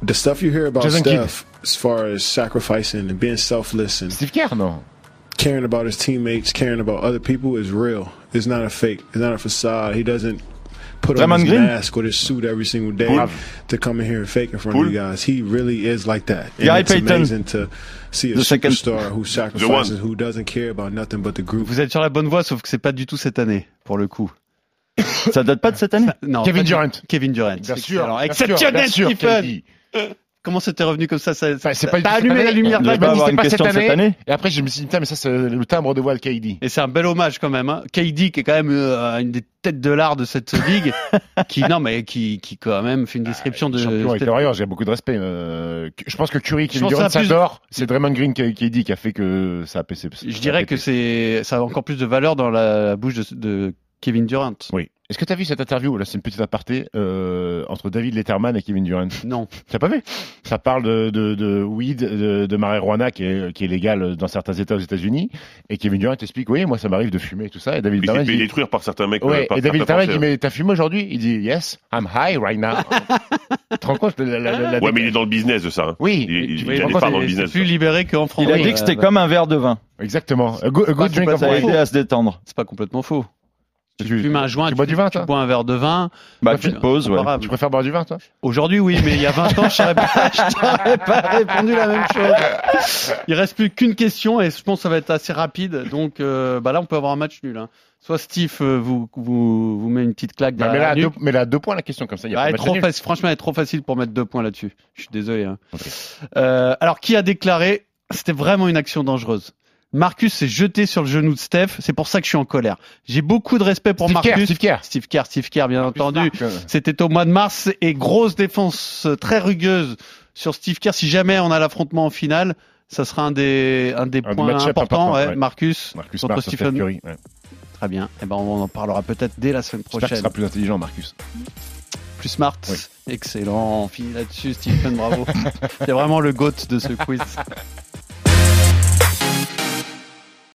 the stuff you hear about Jason Kidd. Steph, as far as sacrificing and being selfless and Steve Kerr, non caring about his teammates, caring about other people, is real. It's not a fake. It's not a facade. He doesn't put on his Green? mask or his suit every single day Poole? to come in here and fake in front Poole? of you guys. He really is like that. And Gary it's Payton. amazing to see a The second. superstar who sacrifices, who doesn't care about nothing but the group. Vous êtes sur la bonne voie, sauf que c'est pas du tout cette année, pour le coup. Ça date pas de cette année Non, Kevin Durant. Kevin Durant. Bien sûr. Excellent. bien sûr, Exceptionnel, bien sûr, Stephen. Comment c'était revenu comme ça, ça Enfin, pas T'as allumé la année. lumière. Pas pas question cette de cette année. Et après, je me suis dit, putain, mais ça, c'est le timbre de voix de KD. Et c'est un bel hommage quand même. Hein. KD qui est quand même euh, une des têtes de l'art de cette ligue, qui non mais qui qui quand même fait une description de. Champion avec Warriors, j'ai beaucoup de respect. euh, je pense que Curry, Durant, que ça a plus- s'adore. C'est Draymond Green qui, qui dit qui a fait que ça a pété. Je dirais que c'est ça a encore plus de valeur dans la bouche de, de Kevin Durant. Oui. Est-ce que tu as vu cette interview Là, c'est une petite aparté euh, entre David Letterman et Kevin Durant? Non. Tu n'as pas vu? Ça parle de, de, de weed, de, de marijuana qui est, qui est légal dans certains États aux États-Unis. Et Kevin Durant explique Oui, moi, ça m'arrive de fumer et tout ça. Et David Il s'est Letterman fait dit détruire par certains mecs. euh, Ouais, par et David Letterman dit. Mais t'as fumé aujourd'hui? Il dit Yes, I'm high right now. tu te rends compte de la, la, la- la- Ouais, mais il est dans le business de ça. hein. Oui, Il, il, il parts dans le business. Plus libéré qu'en France. Il a dit que c'était comme un verre de vin. exactement. A good, drink of ça, Ça a wine. aidé à se détendre. C'est pas complètement faux. Tu, Tu- fumes un joint, tu tu, bois du vin, tu bois un verre de vin. Bah, Ouais, petite pause, ouais. comparable. Tu préfères boire du vin, toi? Aujourd'hui, oui, mais il y a 20 ans, je t'aurais pas, répondu la même chose. Il reste plus qu'une question et je pense que ça va être assez rapide. Donc, euh, bah là, on peut avoir un match nul. hein. Soit Steve euh, vous, vous, vous met une petite claque Bah, derrière mais, là, la deux, nuque. mais là, à deux points la question, comme ça, il y a Ah, pas elle trop facile. Franchement, elle est trop facile pour mettre deux points là-dessus. Je suis désolé. hein. Euh, alors, qui a déclaré C'était vraiment une action dangereuse. Marcus s'est jeté sur le genou de Steph. C'est pour ça que je suis en colère. J'ai beaucoup de respect pour Steve Kerr, Marcus. Steve Kerr. Steve Kerr, Steve Kerr, bien entendu. Euh, C'était au mois de mars et grosse défense euh, très rugueuse sur Steve Kerr. Si jamais on a l'affrontement en finale, ça sera un des, un des Un points importants. important, ouais. ouais. Marcus, Marcus contre Smart sur Stephen. Steph Curry. ouais. Très bien. Et ben, on en parlera peut-être dès la semaine J'espère prochaine. sera plus intelligent, Marcus. Plus smart. Oui. Excellent. On finit là-dessus, Stephen. Bravo. C'est vraiment le GOAT de ce quiz.